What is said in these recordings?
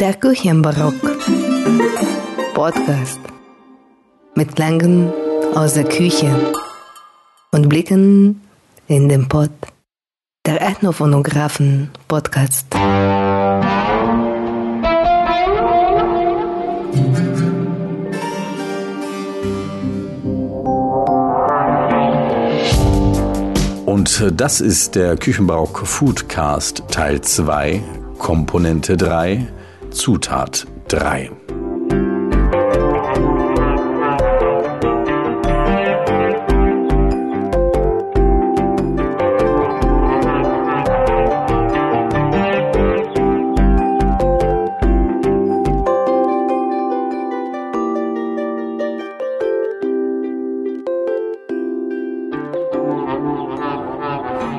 Der Küchenbarock. Podcast. Mit Klängen aus der Küche und Blicken in den Pott. Der Ethnophonographen Podcast. Und das ist der Küchenbarock Foodcast Teil 2, Komponente 3, Zutat 3.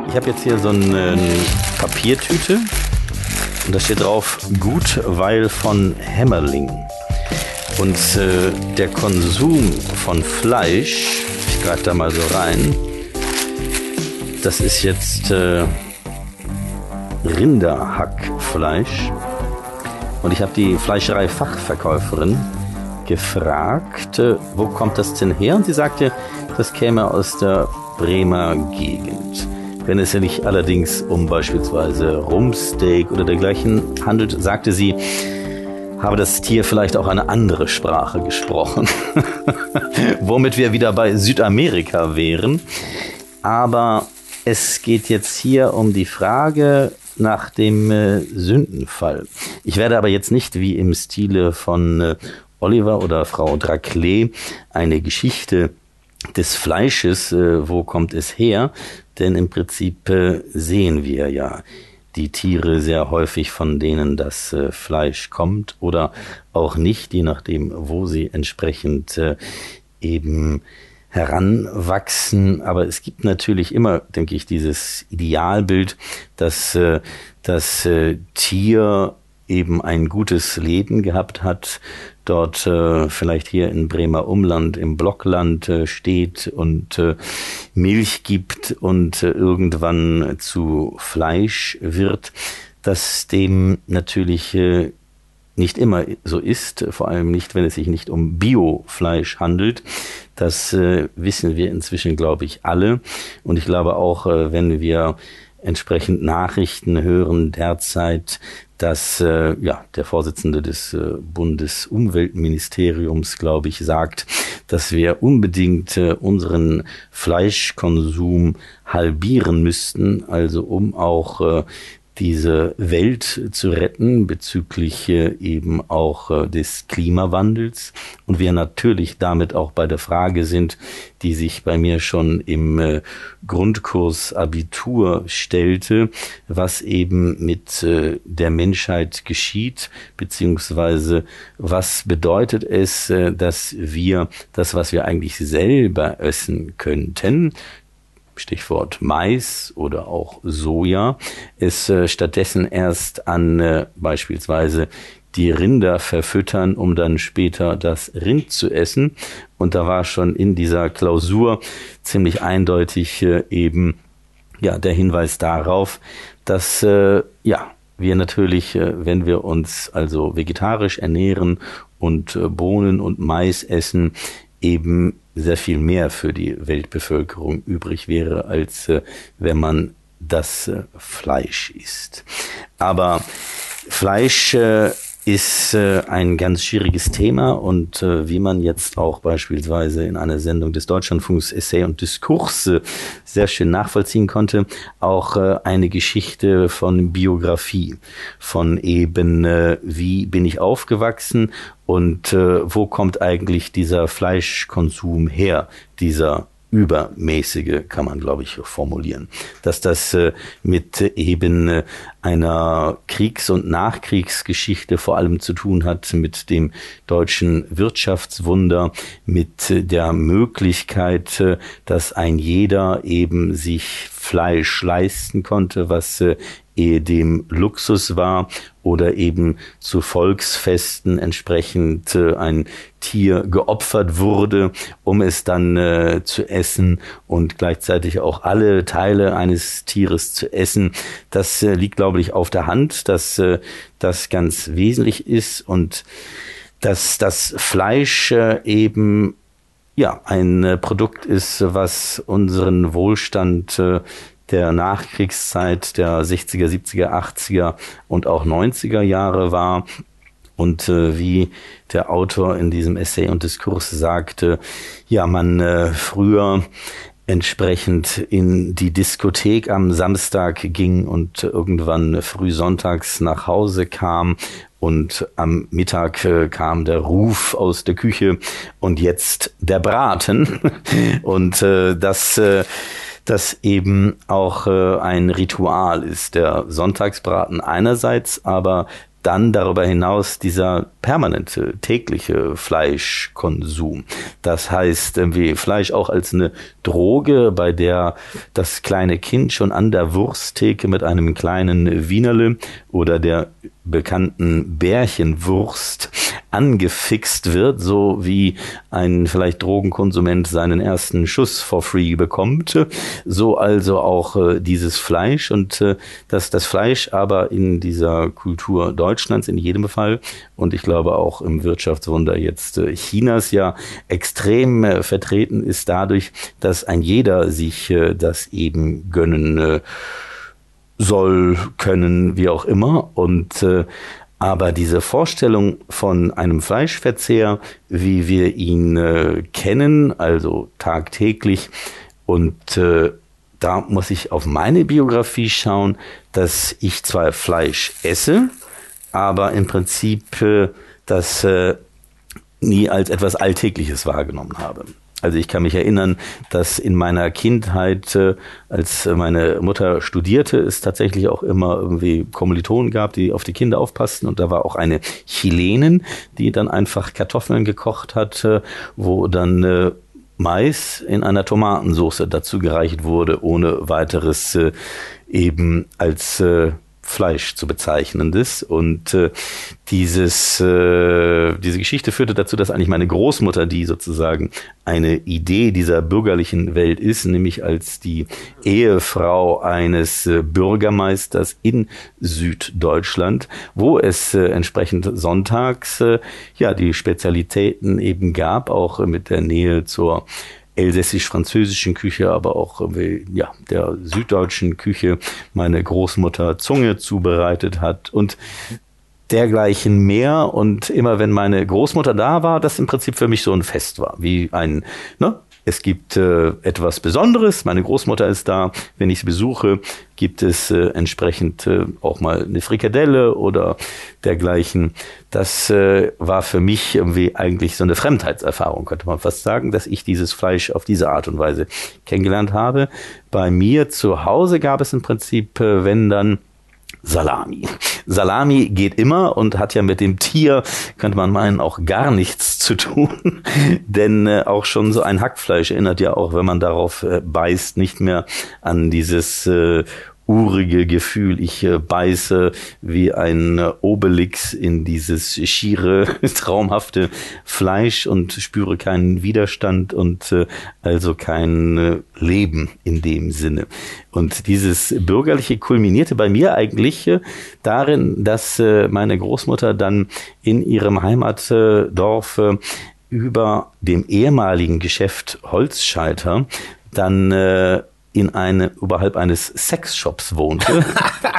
Ich habe jetzt hier so eine Papiertüte und da steht drauf gut, weil von Hämmerling. Und äh, der Konsum von Fleisch, ich greife da mal so rein, das ist jetzt äh, Rinderhackfleisch. Und ich habe die Fleischerei-Fachverkäuferin gefragt, äh, wo kommt das denn her? Und sie sagte, das käme aus der Bremer Gegend. Wenn es sich allerdings um beispielsweise Rumpsteak oder dergleichen handelt, sagte sie, habe das Tier vielleicht auch eine andere Sprache gesprochen. Womit wir wieder bei Südamerika wären. Aber es geht jetzt hier um die Frage nach dem äh, Sündenfall. Ich werde aber jetzt nicht wie im Stile von äh, Oliver oder Frau Draclé eine Geschichte des Fleisches, äh, wo kommt es her, denn im Prinzip äh, sehen wir ja die Tiere sehr häufig, von denen das äh, Fleisch kommt oder auch nicht, je nachdem, wo sie entsprechend äh, eben heranwachsen. Aber es gibt natürlich immer, denke ich, dieses Idealbild, dass äh, das äh, Tier eben ein gutes Leben gehabt hat, dort äh, vielleicht hier in Bremer Umland im Blockland äh, steht und äh, Milch gibt und äh, irgendwann zu Fleisch wird, dass dem natürlich äh, nicht immer so ist, vor allem nicht, wenn es sich nicht um Biofleisch handelt. Das äh, wissen wir inzwischen, glaube ich, alle. Und ich glaube auch, wenn wir entsprechend Nachrichten hören derzeit, dass äh, ja der Vorsitzende des äh, Bundesumweltministeriums, glaube ich, sagt, dass wir unbedingt äh, unseren Fleischkonsum halbieren müssten, also um auch äh, diese Welt zu retten bezüglich äh, eben auch äh, des Klimawandels. Und wir natürlich damit auch bei der Frage sind, die sich bei mir schon im äh, Grundkurs Abitur stellte, was eben mit der Menschheit geschieht, beziehungsweise was bedeutet es, dass wir das, was wir eigentlich selber essen könnten, Stichwort Mais oder auch Soja, es äh, stattdessen erst an äh, beispielsweise die Rinder verfüttern, um dann später das Rind zu essen. Und da war schon in dieser Klausur ziemlich eindeutig äh, eben ja der Hinweis darauf, dass ja wir natürlich, wenn wir uns also vegetarisch ernähren und Bohnen und Mais essen, eben sehr viel mehr für die Weltbevölkerung übrig wäre, als äh, wenn man das äh, Fleisch isst. Aber Fleisch äh, ist äh, ein ganz schwieriges Thema und äh, wie man jetzt auch beispielsweise in einer Sendung des Deutschlandfunks Essay und Diskurse sehr schön nachvollziehen konnte, auch äh, eine Geschichte von Biografie, von eben äh, wie bin ich aufgewachsen und äh, wo kommt eigentlich dieser Fleischkonsum her, dieser übermäßige, kann man glaube ich formulieren, dass das äh, mit eben äh, einer Kriegs- und Nachkriegsgeschichte vor allem zu tun hat, mit dem deutschen Wirtschaftswunder, mit äh, der Möglichkeit, äh, dass ein jeder eben sich Fleisch leisten konnte, was äh, dem Luxus war oder eben zu Volksfesten entsprechend äh, ein Tier geopfert wurde, um es dann äh, zu essen und gleichzeitig auch alle Teile eines Tieres zu essen. Das äh, liegt, glaube ich, auf der Hand, dass äh, das ganz wesentlich ist und dass das Fleisch äh, eben ja ein äh, Produkt ist, was unseren Wohlstand äh, der Nachkriegszeit der 60er, 70er, 80er und auch 90er Jahre war. Und äh, wie der Autor in diesem Essay und Diskurs sagte, ja, man äh, früher entsprechend in die Diskothek am Samstag ging und irgendwann früh sonntags nach Hause kam und am Mittag äh, kam der Ruf aus der Küche und jetzt der Braten und äh, das äh, das eben auch äh, ein Ritual ist. Der Sonntagsbraten einerseits, aber dann darüber hinaus dieser permanente, tägliche Fleischkonsum. Das heißt, irgendwie Fleisch auch als eine Droge, bei der das kleine Kind schon an der Wursttheke mit einem kleinen Wienerle oder der bekannten Bärchenwurst angefixt wird, so wie ein vielleicht Drogenkonsument seinen ersten Schuss for free bekommt, so also auch äh, dieses Fleisch. Und äh, dass das Fleisch aber in dieser Kultur Deutschlands in jedem Fall und ich glaube auch im Wirtschaftswunder jetzt äh, Chinas ja extrem äh, vertreten ist dadurch, dass ein jeder sich äh, das eben gönnen äh, soll, können, wie auch immer. Und äh, aber diese Vorstellung von einem Fleischverzehr, wie wir ihn äh, kennen, also tagtäglich, und äh, da muss ich auf meine Biografie schauen, dass ich zwar Fleisch esse, aber im Prinzip äh, das äh, nie als etwas Alltägliches wahrgenommen habe. Also ich kann mich erinnern, dass in meiner Kindheit, äh, als meine Mutter studierte, es tatsächlich auch immer irgendwie Kommilitonen gab, die auf die Kinder aufpassten. Und da war auch eine Chilenin, die dann einfach Kartoffeln gekocht hat, äh, wo dann äh, Mais in einer Tomatensauce dazu gereicht wurde, ohne weiteres eben als Fleisch zu bezeichnendes. Und äh, dieses, äh, diese Geschichte führte dazu, dass eigentlich meine Großmutter, die sozusagen eine Idee dieser bürgerlichen Welt ist, nämlich als die Ehefrau eines äh, Bürgermeisters in Süddeutschland, wo es äh, entsprechend sonntags äh, ja die Spezialitäten eben gab, auch mit der Nähe zur elsässisch-französischen Küche, aber auch ja, der süddeutschen Küche meine Großmutter Zunge zubereitet hat und dergleichen mehr. Und immer wenn meine Großmutter da war, das im Prinzip für mich so ein Fest war, wie ein, ne, es gibt äh, etwas Besonderes. Meine Großmutter ist da. Wenn ich sie besuche, gibt es äh, entsprechend äh, auch mal eine Frikadelle oder dergleichen. Das äh, war für mich irgendwie eigentlich so eine Fremdheitserfahrung, könnte man fast sagen, dass ich dieses Fleisch auf diese Art und Weise kennengelernt habe. Bei mir zu Hause gab es im Prinzip, äh, wenn dann Salami. Salami geht immer und hat ja mit dem Tier, könnte man meinen, auch gar nichts zu tun. Denn äh, auch schon so ein Hackfleisch erinnert ja auch, wenn man darauf äh, beißt, nicht mehr an dieses äh, urige Gefühl. Ich äh, beiße wie ein äh, Obelix in dieses schiere, traumhafte Fleisch und spüre keinen Widerstand und äh, also kein Leben in dem Sinne. Und dieses Bürgerliche kulminierte bei mir eigentlich darin, dass meine Großmutter dann in ihrem Heimatdorf über dem ehemaligen Geschäft Holzscheiter dann äh, in eine, oberhalb eines Sexshops wohnte.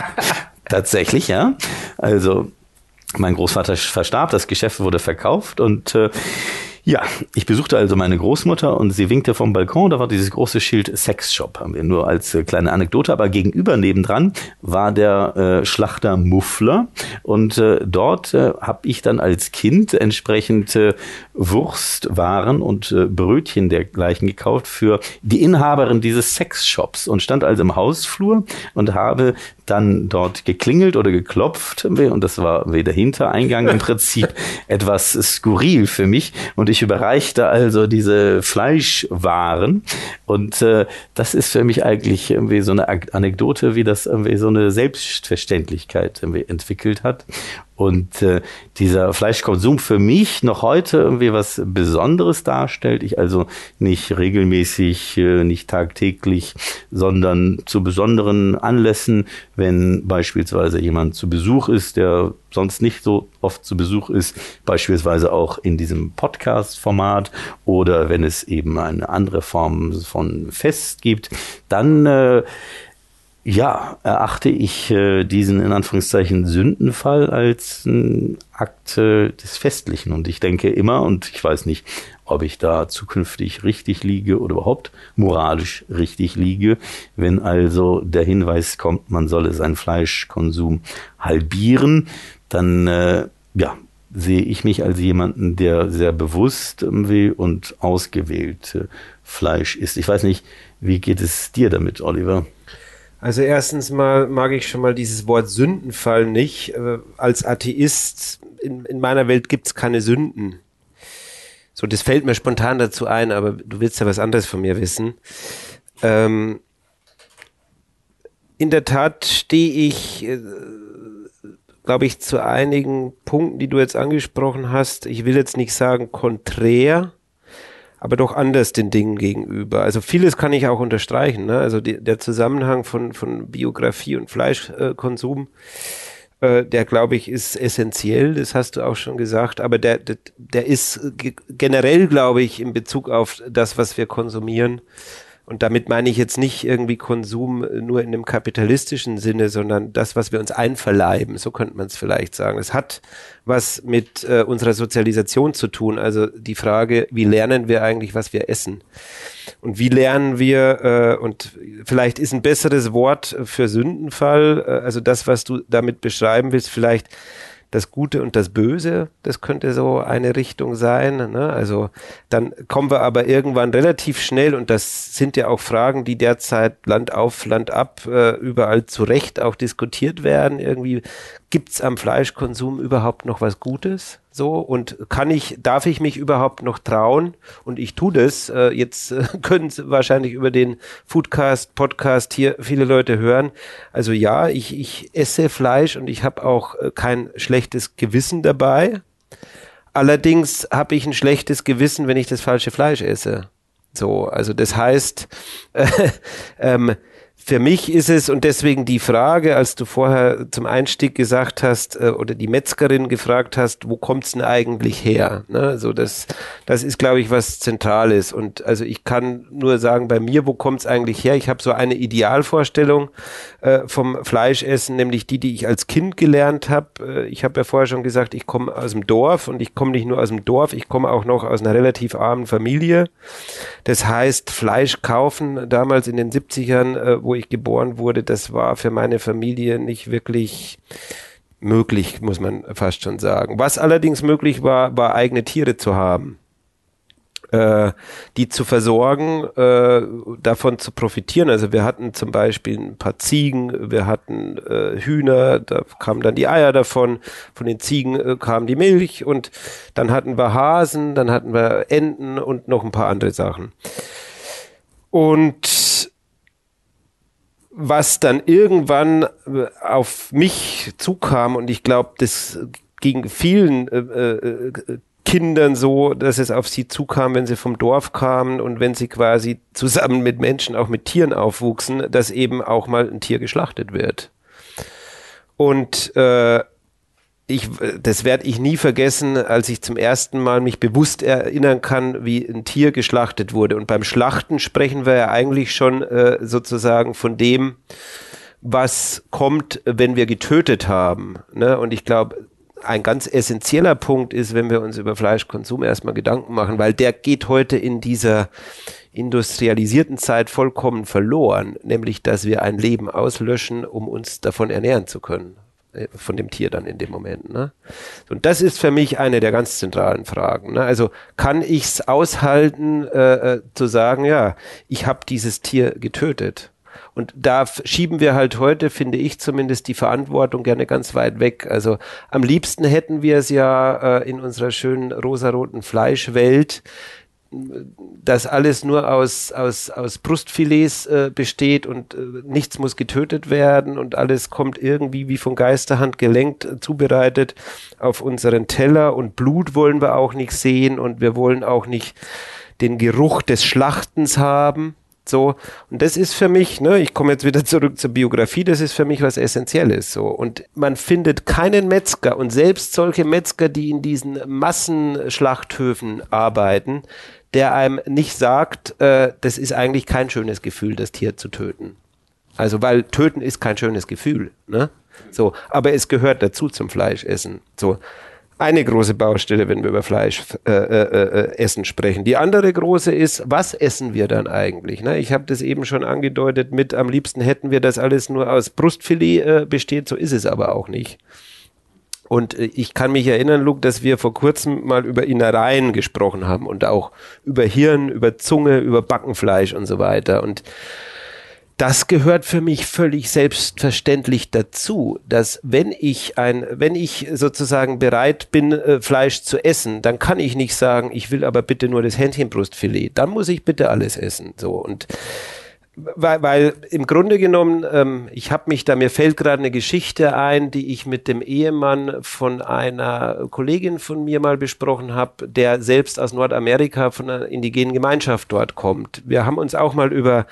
Tatsächlich, ja. Also mein Großvater verstarb, das Geschäft wurde verkauft und äh, ja, ich besuchte also meine Großmutter und sie winkte vom Balkon, da war dieses große Schild Sexshop, haben wir nur als äh, kleine Anekdote, aber gegenüber nebendran war der äh, Schlachter Muffler. Und äh, dort äh, habe ich dann als Kind entsprechend äh, Wurstwaren und äh, Brötchen dergleichen gekauft für die Inhaberin dieses Sexshops und stand also im Hausflur und habe dann dort geklingelt oder geklopft und das war wie der Hintereingang im Prinzip etwas skurril für mich und ich überreichte also diese Fleischwaren und äh, das ist für mich eigentlich irgendwie so eine Anekdote, wie das irgendwie so eine Selbstverständlichkeit irgendwie entwickelt hat und äh, dieser Fleischkonsum für mich noch heute irgendwie was Besonderes darstellt. Ich also nicht regelmäßig, äh, nicht tagtäglich, sondern zu besonderen Anlässen, wenn beispielsweise jemand zu Besuch ist, der sonst nicht so oft zu Besuch ist, beispielsweise auch in diesem Podcast-Format oder wenn es eben eine andere Form von Fest gibt, dann äh, ja, erachte ich äh, diesen in Anführungszeichen Sündenfall als ein Akt äh, des Festlichen. Und ich denke immer, und ich weiß nicht, ob ich da zukünftig richtig liege oder überhaupt moralisch richtig liege, wenn also der Hinweis kommt, man solle seinen Fleischkonsum halbieren, dann äh, ja, sehe ich mich als jemanden, der sehr bewusst will und ausgewählt äh, Fleisch isst. Ich weiß nicht, wie geht es dir damit, Oliver? Also erstens mal mag ich schon mal dieses Wort Sündenfall nicht. Äh, als Atheist in, in meiner Welt gibt's keine Sünden. So, das fällt mir spontan dazu ein, aber du willst ja was anderes von mir wissen. Ähm, in der Tat stehe ich, äh, glaube ich, zu einigen Punkten, die du jetzt angesprochen hast. Ich will jetzt nicht sagen konträr, aber doch anders den Dingen gegenüber. Also vieles kann ich auch unterstreichen. Ne? Also die, der Zusammenhang von, von Biografie und Fleischkonsum, äh, der glaube ich ist essentiell, das hast du auch schon gesagt, aber der, der, der ist generell, glaube ich, in Bezug auf das, was wir konsumieren, und damit meine ich jetzt nicht irgendwie Konsum nur in einem kapitalistischen Sinne, sondern das, was wir uns einverleiben, so könnte man es vielleicht sagen. Es hat was mit äh, unserer Sozialisation zu tun. Also die Frage, wie lernen wir eigentlich, was wir essen? Und wie lernen wir, äh, und vielleicht ist ein besseres Wort für Sündenfall, äh, also das, was du damit beschreiben willst, vielleicht das Gute und das Böse, das könnte so eine Richtung sein. Ne? Also dann kommen wir aber irgendwann relativ schnell, und das sind ja auch Fragen, die derzeit Land auf, Land ab äh, überall zu Recht auch diskutiert werden. Irgendwie gibt's am Fleischkonsum überhaupt noch was Gutes? So, und kann ich, darf ich mich überhaupt noch trauen? Und ich tue das. Äh, jetzt äh, können wahrscheinlich über den Foodcast, Podcast hier viele Leute hören. Also ja, ich, ich esse Fleisch und ich habe auch äh, kein schlechtes Gewissen dabei. Allerdings habe ich ein schlechtes Gewissen, wenn ich das falsche Fleisch esse. So, also das heißt, äh, ähm, für mich ist es, und deswegen die Frage, als du vorher zum Einstieg gesagt hast, äh, oder die Metzgerin gefragt hast, wo kommt's denn eigentlich her? Ne? Also das, das ist, glaube ich, was Zentrales. Und also ich kann nur sagen, bei mir, wo kommt's eigentlich her? Ich habe so eine Idealvorstellung äh, vom Fleischessen, nämlich die, die ich als Kind gelernt habe. Äh, ich habe ja vorher schon gesagt, ich komme aus dem Dorf und ich komme nicht nur aus dem Dorf, ich komme auch noch aus einer relativ armen Familie. Das heißt, Fleisch kaufen damals in den 70ern, äh, wo ich geboren wurde, das war für meine Familie nicht wirklich möglich, muss man fast schon sagen. Was allerdings möglich war, war eigene Tiere zu haben äh, die zu versorgen, äh, davon zu profitieren. Also wir hatten zum Beispiel ein paar Ziegen, wir hatten äh, Hühner, da kamen dann die Eier davon, von den Ziegen äh, kam die Milch und dann hatten wir Hasen, dann hatten wir Enten und noch ein paar andere Sachen. Und was dann irgendwann äh, auf mich zukam und ich glaube, das ging vielen äh, äh, Kindern so, dass es auf sie zukam, wenn sie vom Dorf kamen und wenn sie quasi zusammen mit Menschen, auch mit Tieren aufwuchsen, dass eben auch mal ein Tier geschlachtet wird. Und äh, ich, das werde ich nie vergessen, als ich zum ersten Mal mich bewusst erinnern kann, wie ein Tier geschlachtet wurde. Und beim Schlachten sprechen wir ja eigentlich schon äh, sozusagen von dem, was kommt, wenn wir getötet haben. Ne? Und ich glaube, ein ganz essentieller Punkt ist, wenn wir uns über Fleischkonsum erstmal Gedanken machen, weil der geht heute in dieser industrialisierten Zeit vollkommen verloren, nämlich dass wir ein Leben auslöschen, um uns davon ernähren zu können äh, von dem Tier dann in dem Moment. Ne? Und das ist für mich eine der ganz zentralen Fragen. Ne? Also kann ich es aushalten, äh, äh, zu sagen, ja, ich habe dieses Tier getötet? Und da schieben wir halt heute, finde ich zumindest, die Verantwortung gerne ganz weit weg. Also am liebsten hätten wir es ja äh, in unserer schönen rosaroten Fleischwelt, das alles nur aus, aus, aus Brustfilets äh, besteht und äh, nichts muss getötet werden und alles kommt irgendwie wie von Geisterhand gelenkt, äh, zubereitet auf unseren Teller und Blut wollen wir auch nicht sehen und wir wollen auch nicht den Geruch des Schlachtens haben. So, und das ist für mich, ne, ich komme jetzt wieder zurück zur Biografie, das ist für mich was Essentielles. So. Und man findet keinen Metzger und selbst solche Metzger, die in diesen Massenschlachthöfen arbeiten, der einem nicht sagt, äh, das ist eigentlich kein schönes Gefühl, das Tier zu töten. Also, weil töten ist kein schönes Gefühl, ne? So, aber es gehört dazu zum Fleischessen. So, eine große Baustelle, wenn wir über Fleisch äh, äh, äh, Essen sprechen. Die andere große ist, was essen wir dann eigentlich? Ne? Ich habe das eben schon angedeutet mit, am liebsten hätten wir das alles nur aus Brustfilet äh, besteht, so ist es aber auch nicht. Und äh, ich kann mich erinnern, Luke, dass wir vor kurzem mal über Innereien gesprochen haben und auch über Hirn, über Zunge, über Backenfleisch und so weiter. Und das gehört für mich völlig selbstverständlich dazu, dass wenn ich ein, wenn ich sozusagen bereit bin, äh, Fleisch zu essen, dann kann ich nicht sagen, ich will aber bitte nur das Hähnchenbrustfilet. Dann muss ich bitte alles essen. So und weil, weil im Grunde genommen, ähm, ich habe mich da, mir fällt gerade eine Geschichte ein, die ich mit dem Ehemann von einer Kollegin von mir mal besprochen habe, der selbst aus Nordamerika von einer indigenen Gemeinschaft dort kommt. Wir haben uns auch mal über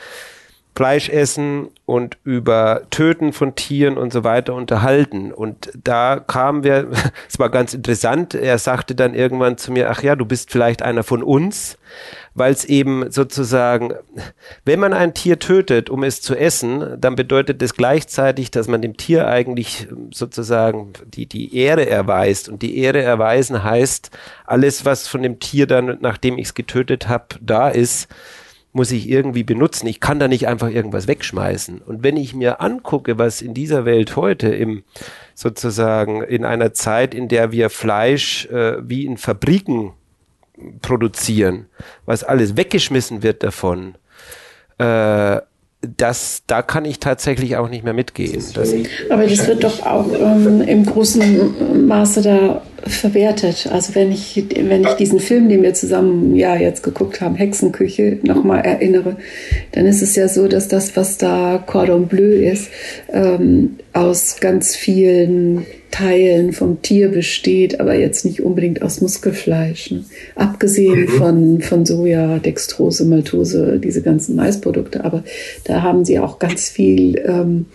Fleisch essen und über Töten von Tieren und so weiter unterhalten. Und da kamen wir, es war ganz interessant, er sagte dann irgendwann zu mir, ach ja, du bist vielleicht einer von uns, weil es eben sozusagen, wenn man ein Tier tötet, um es zu essen, dann bedeutet das gleichzeitig, dass man dem Tier eigentlich sozusagen die, die Ehre erweist. Und die Ehre erweisen heißt, alles, was von dem Tier dann, nachdem ich es getötet habe, da ist, muss ich irgendwie benutzen. Ich kann da nicht einfach irgendwas wegschmeißen. Und wenn ich mir angucke, was in dieser Welt heute im sozusagen in einer Zeit, in der wir Fleisch äh, wie in Fabriken produzieren, was alles weggeschmissen wird davon, äh, das, da kann ich tatsächlich auch nicht mehr mitgehen. Das Aber das wird doch auch ähm, im großen Maße da verwertet. Also wenn ich, wenn ich diesen Film, den wir zusammen ja jetzt geguckt haben, Hexenküche, nochmal erinnere, dann ist es ja so, dass das, was da Cordon Bleu ist, ähm, aus ganz vielen Teilen vom Tier besteht, aber jetzt nicht unbedingt aus Muskelfleisch. Ne? Abgesehen mhm. von, von Soja, Dextrose, Maltose, diese ganzen Maisprodukte. Aber da haben sie auch ganz viel ähm,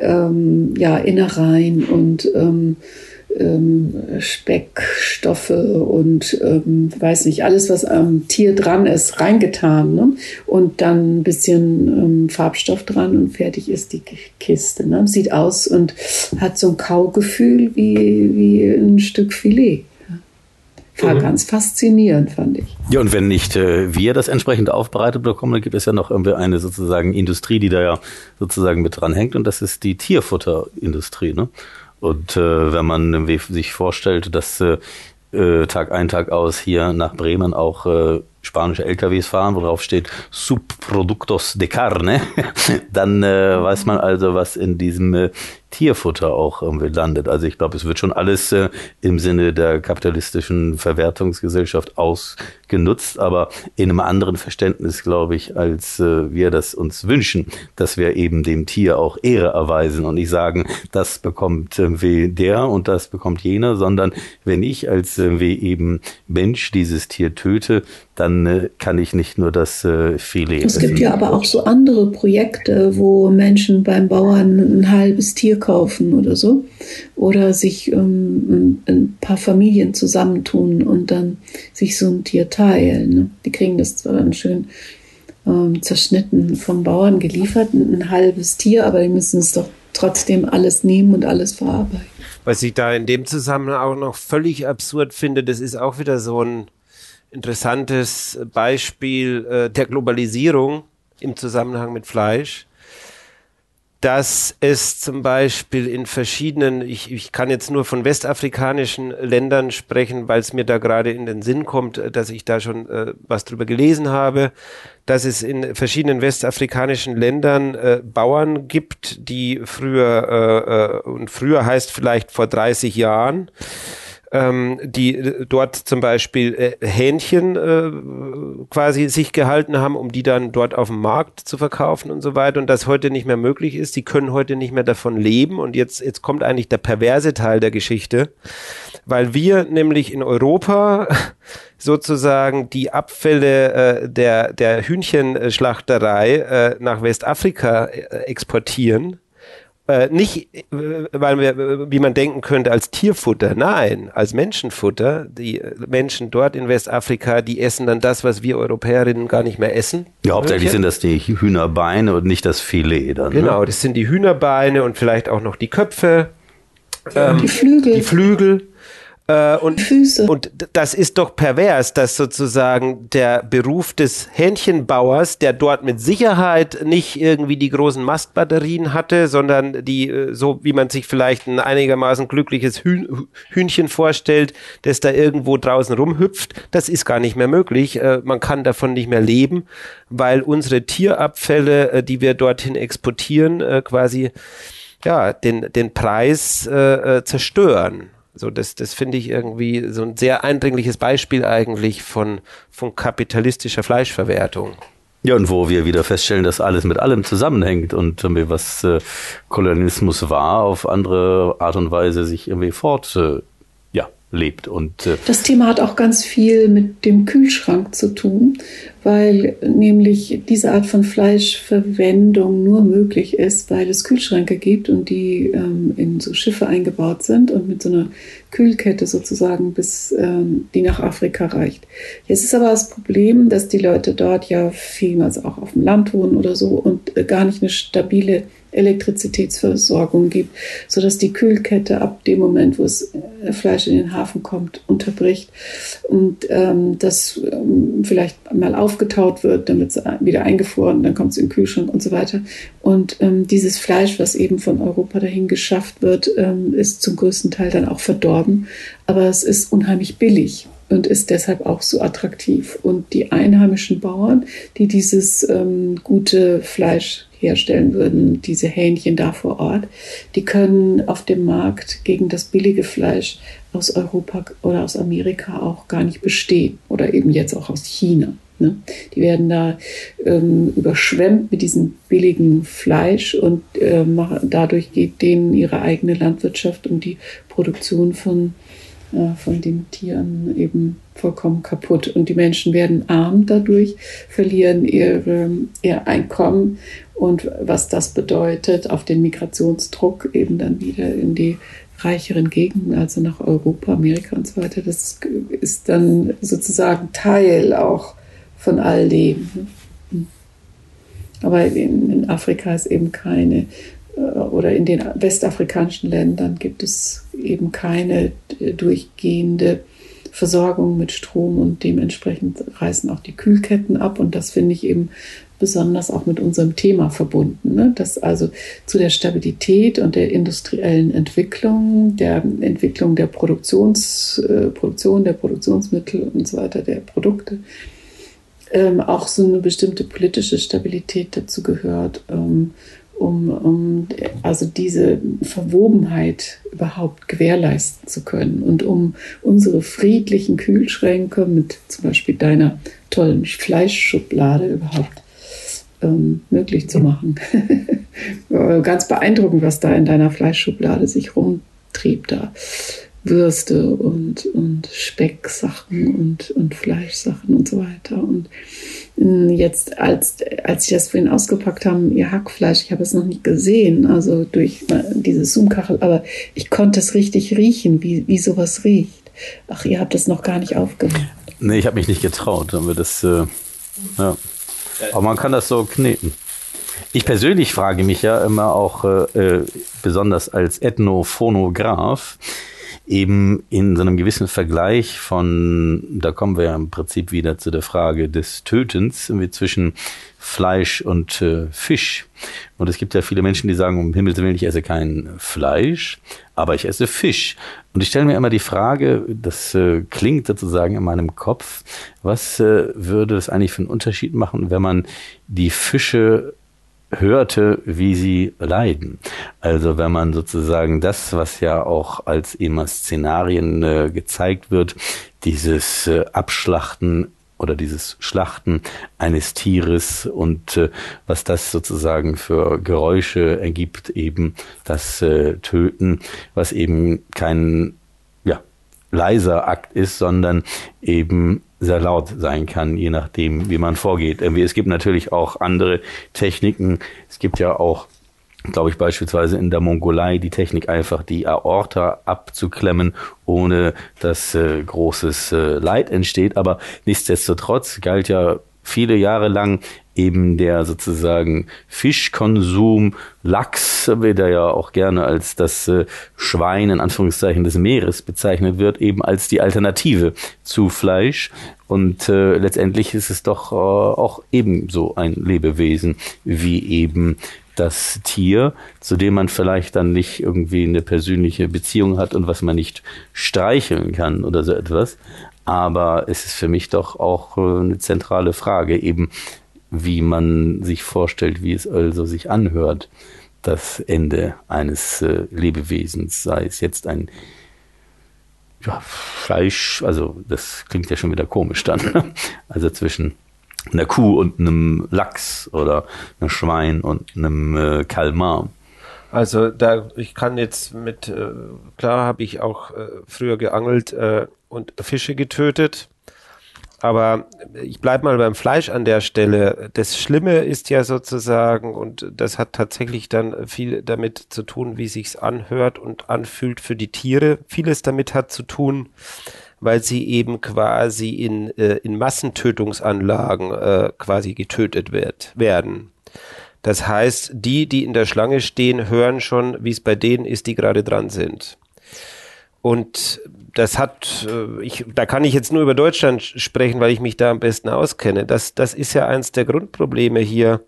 ähm, ja, Innereien und ähm, ähm, Speckstoffe und ähm, weiß nicht, alles, was am Tier dran ist, reingetan. Ne? Und dann ein bisschen ähm, Farbstoff dran und fertig ist die Kiste. Ne? Sieht aus und hat so ein Kaugefühl wie, wie ein Stück Filet. War mhm. ganz faszinierend, fand ich. Ja, und wenn nicht äh, wir das entsprechend aufbereitet bekommen, dann gibt es ja noch irgendwie eine sozusagen Industrie, die da ja sozusagen mit dran hängt und das ist die Tierfutterindustrie. Ne? Und äh, wenn man sich vorstellt, dass äh, äh, Tag ein, Tag aus hier nach Bremen auch äh, spanische LKWs fahren, worauf steht Subproductos de Carne, dann äh, weiß man also, was in diesem äh, Tierfutter auch irgendwie landet. Also ich glaube, es wird schon alles äh, im Sinne der kapitalistischen Verwertungsgesellschaft ausgenutzt, aber in einem anderen Verständnis, glaube ich, als äh, wir das uns wünschen, dass wir eben dem Tier auch Ehre erweisen und nicht sagen, das bekommt irgendwie der und das bekommt jener, sondern wenn ich als irgendwie eben Mensch dieses Tier töte, dann äh, kann ich nicht nur das äh, Filet. Es gibt ja aber auch so andere Projekte, wo Menschen beim Bauern ein halbes Tier kaufen oder so. Oder sich ähm, ein paar Familien zusammentun und dann sich so ein Tier teilen. Ne? Die kriegen das zwar dann schön ähm, zerschnitten vom Bauern geliefert, ein halbes Tier, aber die müssen es doch trotzdem alles nehmen und alles verarbeiten. Was ich da in dem Zusammenhang auch noch völlig absurd finde, das ist auch wieder so ein interessantes Beispiel äh, der Globalisierung im Zusammenhang mit Fleisch. dass es zum Beispiel in verschiedenen, ich, ich kann jetzt nur von westafrikanischen Ländern sprechen, weil es mir da gerade in den Sinn kommt, äh, dass ich da schon äh, was drüber gelesen habe, dass es in verschiedenen westafrikanischen Ländern äh, Bauern gibt, die früher, äh, äh, und früher heißt vielleicht vor 30 Jahren, ähm, die äh, dort zum Beispiel äh, Hähnchen äh, quasi sich gehalten haben, um die dann dort auf dem Markt zu verkaufen und so weiter und das heute nicht mehr möglich ist. Die können heute nicht mehr davon leben und jetzt, jetzt kommt eigentlich der perverse Teil der Geschichte, weil wir nämlich in Europa sozusagen die Abfälle äh, der, der Hühnchenschlachterei äh, nach Westafrika äh, exportieren äh, nicht, äh, weil wir, wie man denken könnte, als Tierfutter, nein, als Menschenfutter. Die Menschen dort in Westafrika, die essen dann das, was wir Europäerinnen gar nicht mehr essen. Ja, hauptsächlich sind das die Hühnerbeine und nicht das Filet dann. Ne? Genau, ne? das sind die Hühnerbeine und vielleicht auch noch die Köpfe. Ähm, die Flügel. Die Flügel. Äh, und, Füße. und das ist doch pervers, dass sozusagen der Beruf des Hähnchenbauers, der dort mit Sicherheit nicht irgendwie die großen Mastbatterien hatte, sondern die, äh, so wie man sich vielleicht ein einigermaßen glückliches Hühnchen vorstellt, das da irgendwo draußen rumhüpft, das ist gar nicht mehr möglich. Äh, man kann davon nicht mehr leben, weil unsere Tierabfälle, äh, die wir dorthin exportieren, äh, quasi ja, den, den Preis äh, zerstören. So, das, das finde ich irgendwie so ein sehr eindringliches Beispiel eigentlich von, von kapitalistischer Fleischverwertung. Ja, und wo wir wieder feststellen, dass alles mit allem zusammenhängt und irgendwie was äh, Kolonialismus war, auf andere Art und Weise sich irgendwie fort äh, lebt. Und, äh das Thema hat auch ganz viel mit dem Kühlschrank zu tun, weil nämlich diese Art von Fleischverwendung nur möglich ist, weil es Kühlschränke gibt und die ähm, in so Schiffe eingebaut sind und mit so einer Kühlkette sozusagen bis ähm, die nach Afrika reicht. Jetzt ist aber das Problem, dass die Leute dort ja vielmals auch auf dem Land wohnen oder so und äh, gar nicht eine stabile Elektrizitätsversorgung gibt, sodass die Kühlkette ab dem Moment, wo das äh, Fleisch in den Hafen kommt, unterbricht und ähm, das ähm, vielleicht mal aufgetaut wird, damit es wieder eingefroren, dann kommt es in den Kühlschrank und so weiter. Und ähm, dieses Fleisch, was eben von Europa dahin geschafft wird, ähm, ist zum größten Teil dann auch verdorben, aber es ist unheimlich billig und ist deshalb auch so attraktiv. Und die einheimischen Bauern, die dieses ähm, gute Fleisch herstellen würden, diese Hähnchen da vor Ort, die können auf dem Markt gegen das billige Fleisch aus Europa oder aus Amerika auch gar nicht bestehen oder eben jetzt auch aus China. Ne? Die werden da ähm, überschwemmt mit diesem billigen Fleisch und äh, dadurch geht denen ihre eigene Landwirtschaft und die Produktion von äh, von den Tieren eben vollkommen kaputt. Und die Menschen werden arm dadurch, verlieren ihre, ihr Einkommen und was das bedeutet auf den Migrationsdruck eben dann wieder in die reicheren Gegenden, also nach Europa, Amerika und so weiter, das ist dann sozusagen Teil auch von all dem. Aber in, Afrika ist eben keine äh, oder in den westafrikanischen Ländern gibt es eben keine durchgehende Versorgung mit Strom und dementsprechend reißen auch die Kühlketten ab und das finde ich eben besonders auch mit unserem Thema verbunden, ne? dass also zu der Stabilität und der industriellen Entwicklung, der Entwicklung der Produktions, äh, Produktion, der Produktionsmittel und so weiter, der Produkte, ähm, auch so eine bestimmte politische Stabilität dazu gehört. Ähm, um, um also diese Verwobenheit überhaupt gewährleisten zu können und um unsere friedlichen Kühlschränke mit zum Beispiel deiner tollen Fleischschublade überhaupt ähm, möglich zu machen. Ganz beeindruckend, was da in deiner Fleischschublade sich rumtrieb da. Würste und, und Specksachen und, und Fleischsachen und so weiter. Und hm, jetzt, als, als ich das vorhin ausgepackt haben, ihr Hackfleisch, ich habe es noch nicht gesehen, also durch diese Zoom-Kachel, aber ich konnte es richtig riechen, wie, wie sowas riecht. Ach, ihr habt es noch gar nicht aufgemacht. Nee, ich habe mich nicht getraut, aber das, äh, ja. Aber man kann das so kneten. Ich persönlich frage mich ja immer auch, äh, äh besonders als Ethnophonograph, eben in so einem gewissen Vergleich von, da kommen wir ja im Prinzip wieder zu der Frage des Tötens zwischen Fleisch und äh, Fisch. Und es gibt ja viele Menschen, die sagen, um Himmels Willen, ich esse kein Fleisch, aber ich esse Fisch. Und ich stelle mir immer die Frage, das äh, klingt sozusagen in meinem Kopf, was äh, würde es eigentlich für einen Unterschied machen, wenn man die Fische hörte, wie sie leiden. Also wenn man sozusagen das, was ja auch als immer Szenarien äh, gezeigt wird, dieses äh, Abschlachten oder dieses Schlachten eines Tieres und äh, was das sozusagen für Geräusche ergibt, eben das äh, Töten, was eben kein ja, leiser Akt ist, sondern eben sehr laut sein kann, je nachdem, wie man vorgeht. Es gibt natürlich auch andere Techniken. Es gibt ja auch glaube ich, beispielsweise in der Mongolei die Technik einfach die Aorta abzuklemmen, ohne dass äh, großes äh, Leid entsteht. Aber nichtsdestotrotz galt ja viele Jahre lang eben der sozusagen Fischkonsum, Lachs, der ja auch gerne als das äh, Schwein in Anführungszeichen des Meeres bezeichnet wird, eben als die Alternative zu Fleisch. Und äh, letztendlich ist es doch äh, auch ebenso ein Lebewesen wie eben das Tier, zu dem man vielleicht dann nicht irgendwie eine persönliche Beziehung hat und was man nicht streicheln kann oder so etwas. Aber es ist für mich doch auch äh, eine zentrale Frage, eben wie man sich vorstellt, wie es also sich anhört, das Ende eines äh, Lebewesens, sei es jetzt ein ja, Fleisch, also das klingt ja schon wieder komisch dann, also zwischen einer Kuh und einem Lachs oder einem Schwein und einem äh, Kalmar. Also da, ich kann jetzt mit, klar habe ich auch früher geangelt und Fische getötet, aber ich bleib mal beim Fleisch an der Stelle. Das Schlimme ist ja sozusagen, und das hat tatsächlich dann viel damit zu tun, wie sich's anhört und anfühlt für die Tiere. Vieles damit hat zu tun, weil sie eben quasi in, äh, in Massentötungsanlagen äh, quasi getötet wird, werden. Das heißt, die, die in der Schlange stehen, hören schon, wie es bei denen ist, die gerade dran sind. Und das hat, äh, ich, da kann ich jetzt nur über Deutschland sprechen, weil ich mich da am besten auskenne. Das, das ist ja eins der Grundprobleme hier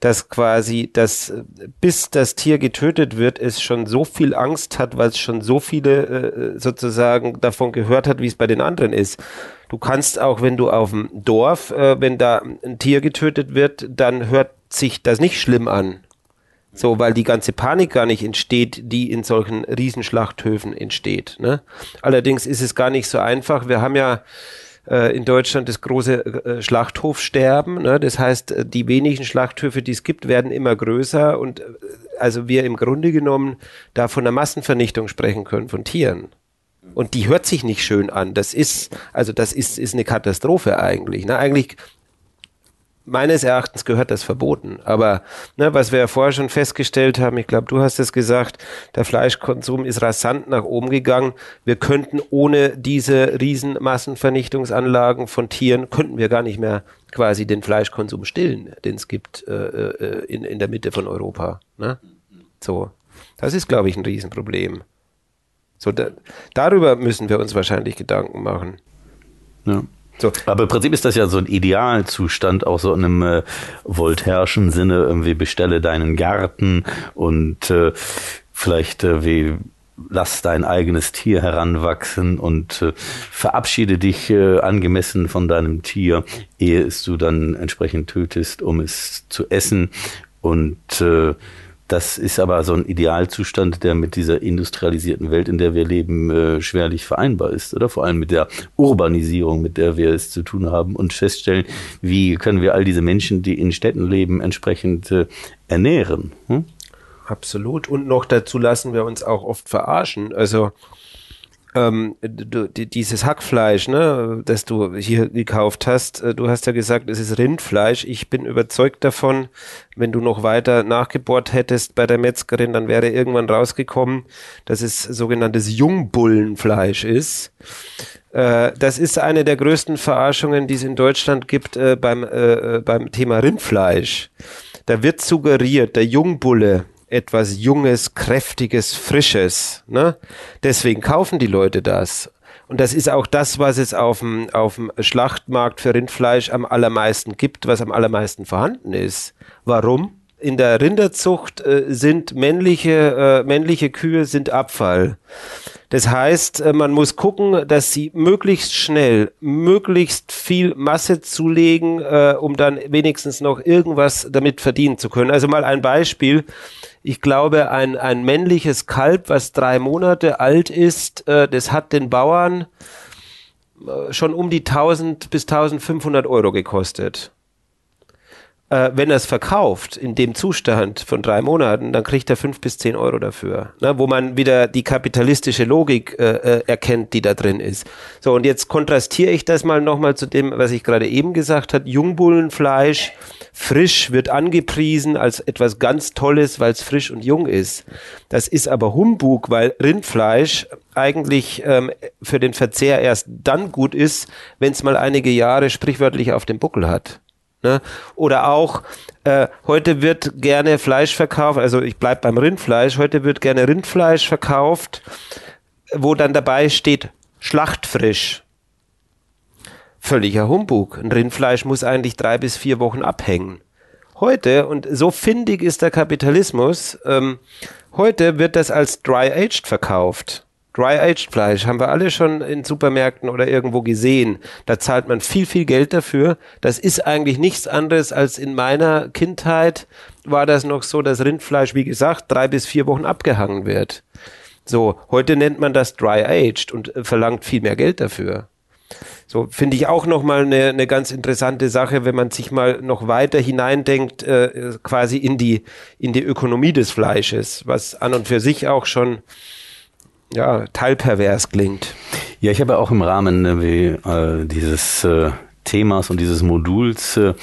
dass quasi das, bis das Tier getötet wird, es schon so viel Angst hat, weil es schon so viele äh, sozusagen davon gehört hat, wie es bei den anderen ist. Du kannst auch, wenn du auf dem Dorf, äh, wenn da ein Tier getötet wird, dann hört sich das nicht schlimm an. So, weil die ganze Panik gar nicht entsteht, die in solchen Riesenschlachthöfen entsteht. Ne? Allerdings ist es gar nicht so einfach. Wir haben ja äh, in Deutschland das große äh, Schlachthofsterben. Ne? Das heißt, äh, die wenigen Schlachthöfe, die es gibt, werden immer größer und äh, also wir im Grunde genommen da von einer Massenvernichtung sprechen können von Tieren. Und die hört sich nicht schön an. Das ist, also das ist, ist eine Katastrophe eigentlich. Ne? Eigentlich meines Erachtens gehört das verboten. Aber ne, was wir ja vorher schon festgestellt haben, ich glaube, du hast es gesagt, der Fleischkonsum ist rasant nach oben gegangen. Wir könnten ohne diese riesen Massenvernichtungsanlagen von Tieren, könnten wir gar nicht mehr quasi den Fleischkonsum stillen, den es gibt äh, äh, in, in der Mitte von Europa. Ne? So, das ist, glaube ich, ein Riesenproblem. So, da, darüber müssen wir uns wahrscheinlich Gedanken machen. Ja. So. Aber im Prinzip ist das ja so ein Idealzustand, auch so in einem äh, Voltaire'schen Sinne, irgendwie bestelle deinen Garten und äh, vielleicht äh, wie lass dein eigenes Tier heranwachsen und äh, verabschiede dich äh, angemessen von deinem Tier, ehe es du dann entsprechend tötest, um es zu essen und äh, das ist aber so ein Idealzustand, der mit dieser industrialisierten Welt, in der wir leben, äh, schwerlich vereinbar ist, oder? Vor allem mit der Urbanisierung, mit der wir es zu tun haben und feststellen, wie können wir all diese Menschen, die in Städten leben, entsprechend äh, ernähren. Hm? Absolut. Und noch dazu lassen wir uns auch oft verarschen. Also ähm, du, dieses Hackfleisch, ne, das du hier gekauft hast, äh, du hast ja gesagt, es ist Rindfleisch. Ich bin überzeugt davon, wenn du noch weiter nachgebohrt hättest bei der Metzgerin, dann wäre irgendwann rausgekommen, dass es sogenanntes Jungbullenfleisch ist. Äh, das ist eine der größten Verarschungen, die es in Deutschland gibt äh, beim, äh, äh beim Thema Rindfleisch. Da wird suggeriert, der Jungbulle, etwas Junges, Kräftiges, Frisches. Ne? Deswegen kaufen die Leute das. Und das ist auch das, was es auf dem, auf dem Schlachtmarkt für Rindfleisch am allermeisten gibt, was am allermeisten vorhanden ist. Warum? In der Rinderzucht äh, sind männliche, äh, männliche Kühe sind Abfall. Das heißt, äh, man muss gucken, dass sie möglichst schnell, möglichst viel Masse zulegen, äh, um dann wenigstens noch irgendwas damit verdienen zu können. Also mal ein Beispiel. Ich glaube, ein, ein männliches Kalb, was drei Monate alt ist, äh, das hat den Bauern äh, schon um die 1000 bis 1500 Euro gekostet äh, wenn er es verkauft in dem Zustand von drei Monaten, dann kriegt er fünf bis zehn Euro dafür. Ne? Wo man wieder die kapitalistische Logik äh, äh, erkennt, die da drin ist. So, und jetzt kontrastiere ich das mal nochmal zu dem, was ich gerade eben gesagt habe. Jungbullenfleisch, frisch, wird angepriesen als etwas ganz Tolles, weil es frisch und jung ist. Das ist aber Humbug, weil Rindfleisch eigentlich ähm, für den Verzehr erst dann gut ist, wenn es mal einige Jahre sprichwörtlich auf dem Buckel hat. Ne? Oder auch, äh, heute wird gerne Fleisch verkauft, also ich bleibe beim Rindfleisch, heute wird gerne Rindfleisch verkauft, wo dann dabei steht Schlachtfrisch. Völliger Humbug. Ein Rindfleisch muss eigentlich drei bis vier Wochen abhängen. Heute, und so findig ist der Kapitalismus, ähm, heute wird das als dry-aged verkauft. Dry-Aged Fleisch haben wir alle schon in Supermärkten oder irgendwo gesehen. Da zahlt man viel, viel Geld dafür. Das ist eigentlich nichts anderes als in meiner Kindheit war das noch so, dass Rindfleisch, wie gesagt, drei bis vier Wochen abgehangen wird. So, heute nennt man das Dry-Aged und äh, verlangt viel mehr Geld dafür. So finde ich auch nochmal eine, eine ganz interessante Sache, wenn man sich mal noch weiter hineindenkt, äh, quasi in die, in die Ökonomie des Fleisches, was an und für sich auch schon ja, teilpervers klingt. Ja, ich habe auch im Rahmen wie, äh, dieses äh, Themas und dieses Moduls äh,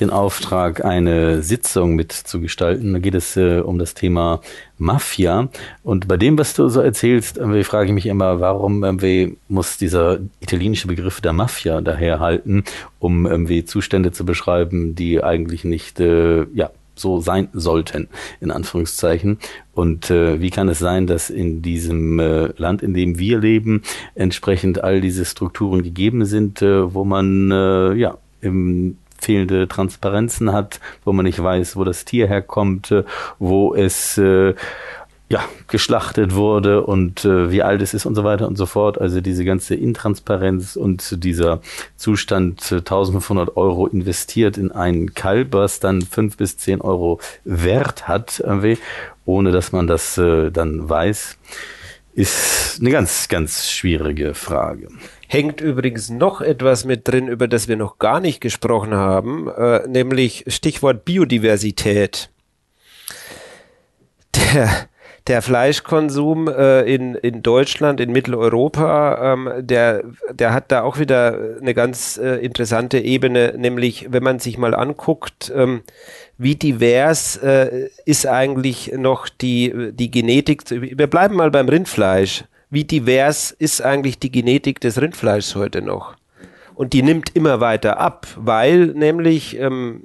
den Auftrag, eine Sitzung mitzugestalten. Da geht es äh, um das Thema Mafia. Und bei dem, was du so erzählst, äh, frage ich mich immer, warum äh, muss dieser italienische Begriff der Mafia daherhalten, um irgendwie Zustände zu beschreiben, die eigentlich nicht äh, ja, so sein sollten, in Anführungszeichen. Und äh, wie kann es sein, dass in diesem äh, Land, in dem wir leben, entsprechend all diese Strukturen gegeben sind, äh, wo man äh, ja im fehlende Transparenzen hat, wo man nicht weiß, wo das Tier herkommt, äh, wo es äh, ja, geschlachtet wurde und äh, wie alt es ist und so weiter und so fort. Also diese ganze Intransparenz und dieser Zustand äh, 1500 Euro investiert in einen Kalb, was dann fünf bis zehn Euro Wert hat, äh, ohne dass man das äh, dann weiß, ist eine ganz, ganz schwierige Frage. Hängt übrigens noch etwas mit drin, über das wir noch gar nicht gesprochen haben, äh, nämlich Stichwort Biodiversität. Der der Fleischkonsum äh, in, in Deutschland, in Mitteleuropa, ähm, der, der hat da auch wieder eine ganz äh, interessante Ebene, nämlich wenn man sich mal anguckt, ähm, wie divers äh, ist eigentlich noch die, die Genetik. Wir bleiben mal beim Rindfleisch. Wie divers ist eigentlich die Genetik des Rindfleischs heute noch? Und die nimmt immer weiter ab, weil nämlich ähm,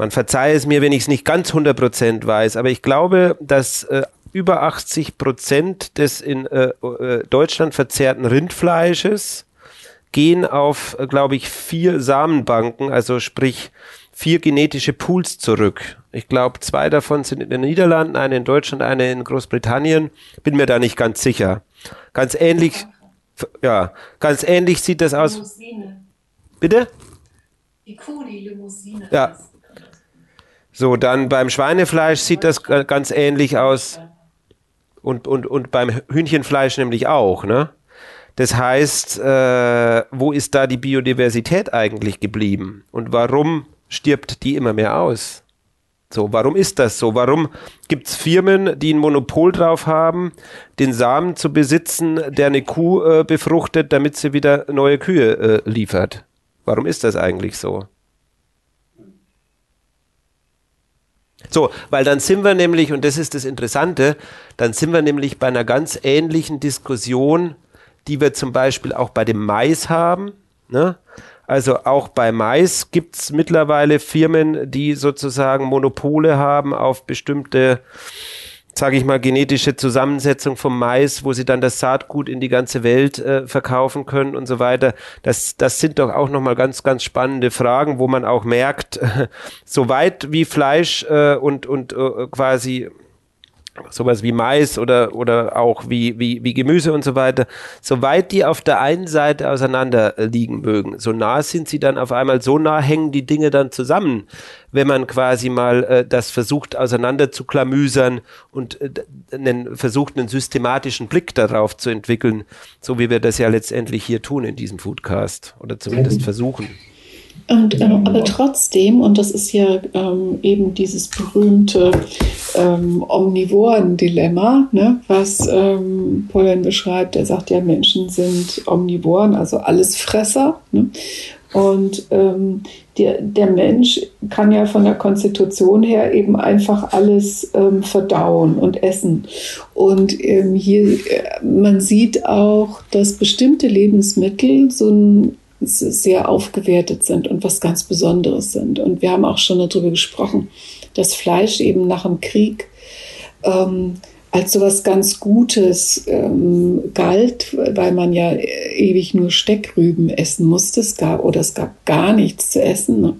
man verzeihe es mir, wenn ich es nicht ganz 100% weiß, aber ich glaube, dass äh, über 80 Prozent des in äh, äh, Deutschland verzehrten Rindfleisches gehen auf, äh, glaube ich, vier Samenbanken, also sprich vier genetische Pools zurück. Ich glaube, zwei davon sind in den Niederlanden, eine in Deutschland, eine in Großbritannien. Bin mir da nicht ganz sicher. Ganz ähnlich, ja, ganz ähnlich sieht das aus. Limousine. Bitte? Die Kuh, die Limousine. Ja. So, dann beim Schweinefleisch sieht das ganz ähnlich aus. Und, und, und beim Hühnchenfleisch nämlich auch, ne? Das heißt, äh, wo ist da die Biodiversität eigentlich geblieben? Und warum stirbt die immer mehr aus? So, warum ist das so? Warum gibt es Firmen, die ein Monopol drauf haben, den Samen zu besitzen, der eine Kuh äh, befruchtet, damit sie wieder neue Kühe äh, liefert? Warum ist das eigentlich so? So, weil dann sind wir nämlich, und das ist das Interessante, dann sind wir nämlich bei einer ganz ähnlichen Diskussion, die wir zum Beispiel auch bei dem Mais haben. Ne? Also auch bei Mais gibt es mittlerweile Firmen, die sozusagen Monopole haben auf bestimmte sage ich mal, genetische Zusammensetzung vom Mais, wo sie dann das Saatgut in die ganze Welt äh, verkaufen können und so weiter. Das, das sind doch auch nochmal ganz, ganz spannende Fragen, wo man auch merkt, äh, so weit wie Fleisch äh, und, und äh, quasi sowas wie Mais oder, oder auch wie, wie, wie Gemüse und so weiter, soweit die auf der einen Seite auseinander liegen mögen, so nah sind sie dann auf einmal, so nah hängen die Dinge dann zusammen, wenn man quasi mal äh, das versucht auseinander zu klamüsern und äh, einen, versucht einen systematischen Blick darauf zu entwickeln, so wie wir das ja letztendlich hier tun in diesem Foodcast oder zumindest versuchen. Und, äh, aber trotzdem, und das ist ja ähm, eben dieses berühmte ähm, Omnivoren-Dilemma, ne, was ähm, Paulen beschreibt. Er sagt ja, Menschen sind Omnivoren, also Allesfresser. Ne? Und ähm, der, der Mensch kann ja von der Konstitution her eben einfach alles ähm, verdauen und essen. Und ähm, hier, äh, man sieht auch, dass bestimmte Lebensmittel so ein sehr aufgewertet sind und was ganz Besonderes sind. Und wir haben auch schon darüber gesprochen, dass Fleisch eben nach dem Krieg ähm, als so was ganz Gutes ähm, galt, weil man ja ewig nur Steckrüben essen musste. Es gab, oder es gab gar nichts zu essen. Ne?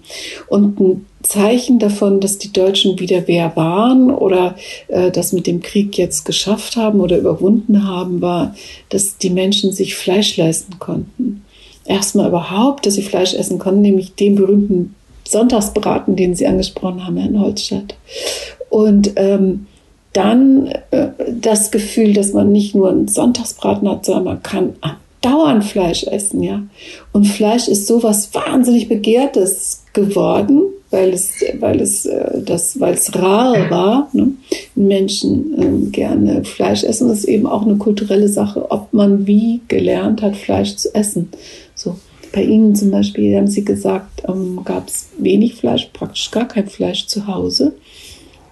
Und ein Zeichen davon, dass die Deutschen wieder wer waren oder äh, das mit dem Krieg jetzt geschafft haben oder überwunden haben, war, dass die Menschen sich Fleisch leisten konnten erstmal überhaupt, dass sie Fleisch essen konnten, nämlich den berühmten Sonntagsbraten, den Sie angesprochen haben, Herr Holzstadt. Und ähm, dann äh, das Gefühl, dass man nicht nur einen Sonntagsbraten hat, sondern man kann dauernd Fleisch essen, ja. Und Fleisch ist sowas wahnsinnig Begehrtes geworden, weil es, weil es, äh, das, weil es rar war. Ne? Menschen äh, gerne Fleisch essen. Das ist eben auch eine kulturelle Sache, ob man wie gelernt hat, Fleisch zu essen. So. Bei Ihnen zum Beispiel haben Sie gesagt, ähm, gab es wenig Fleisch, praktisch gar kein Fleisch zu Hause.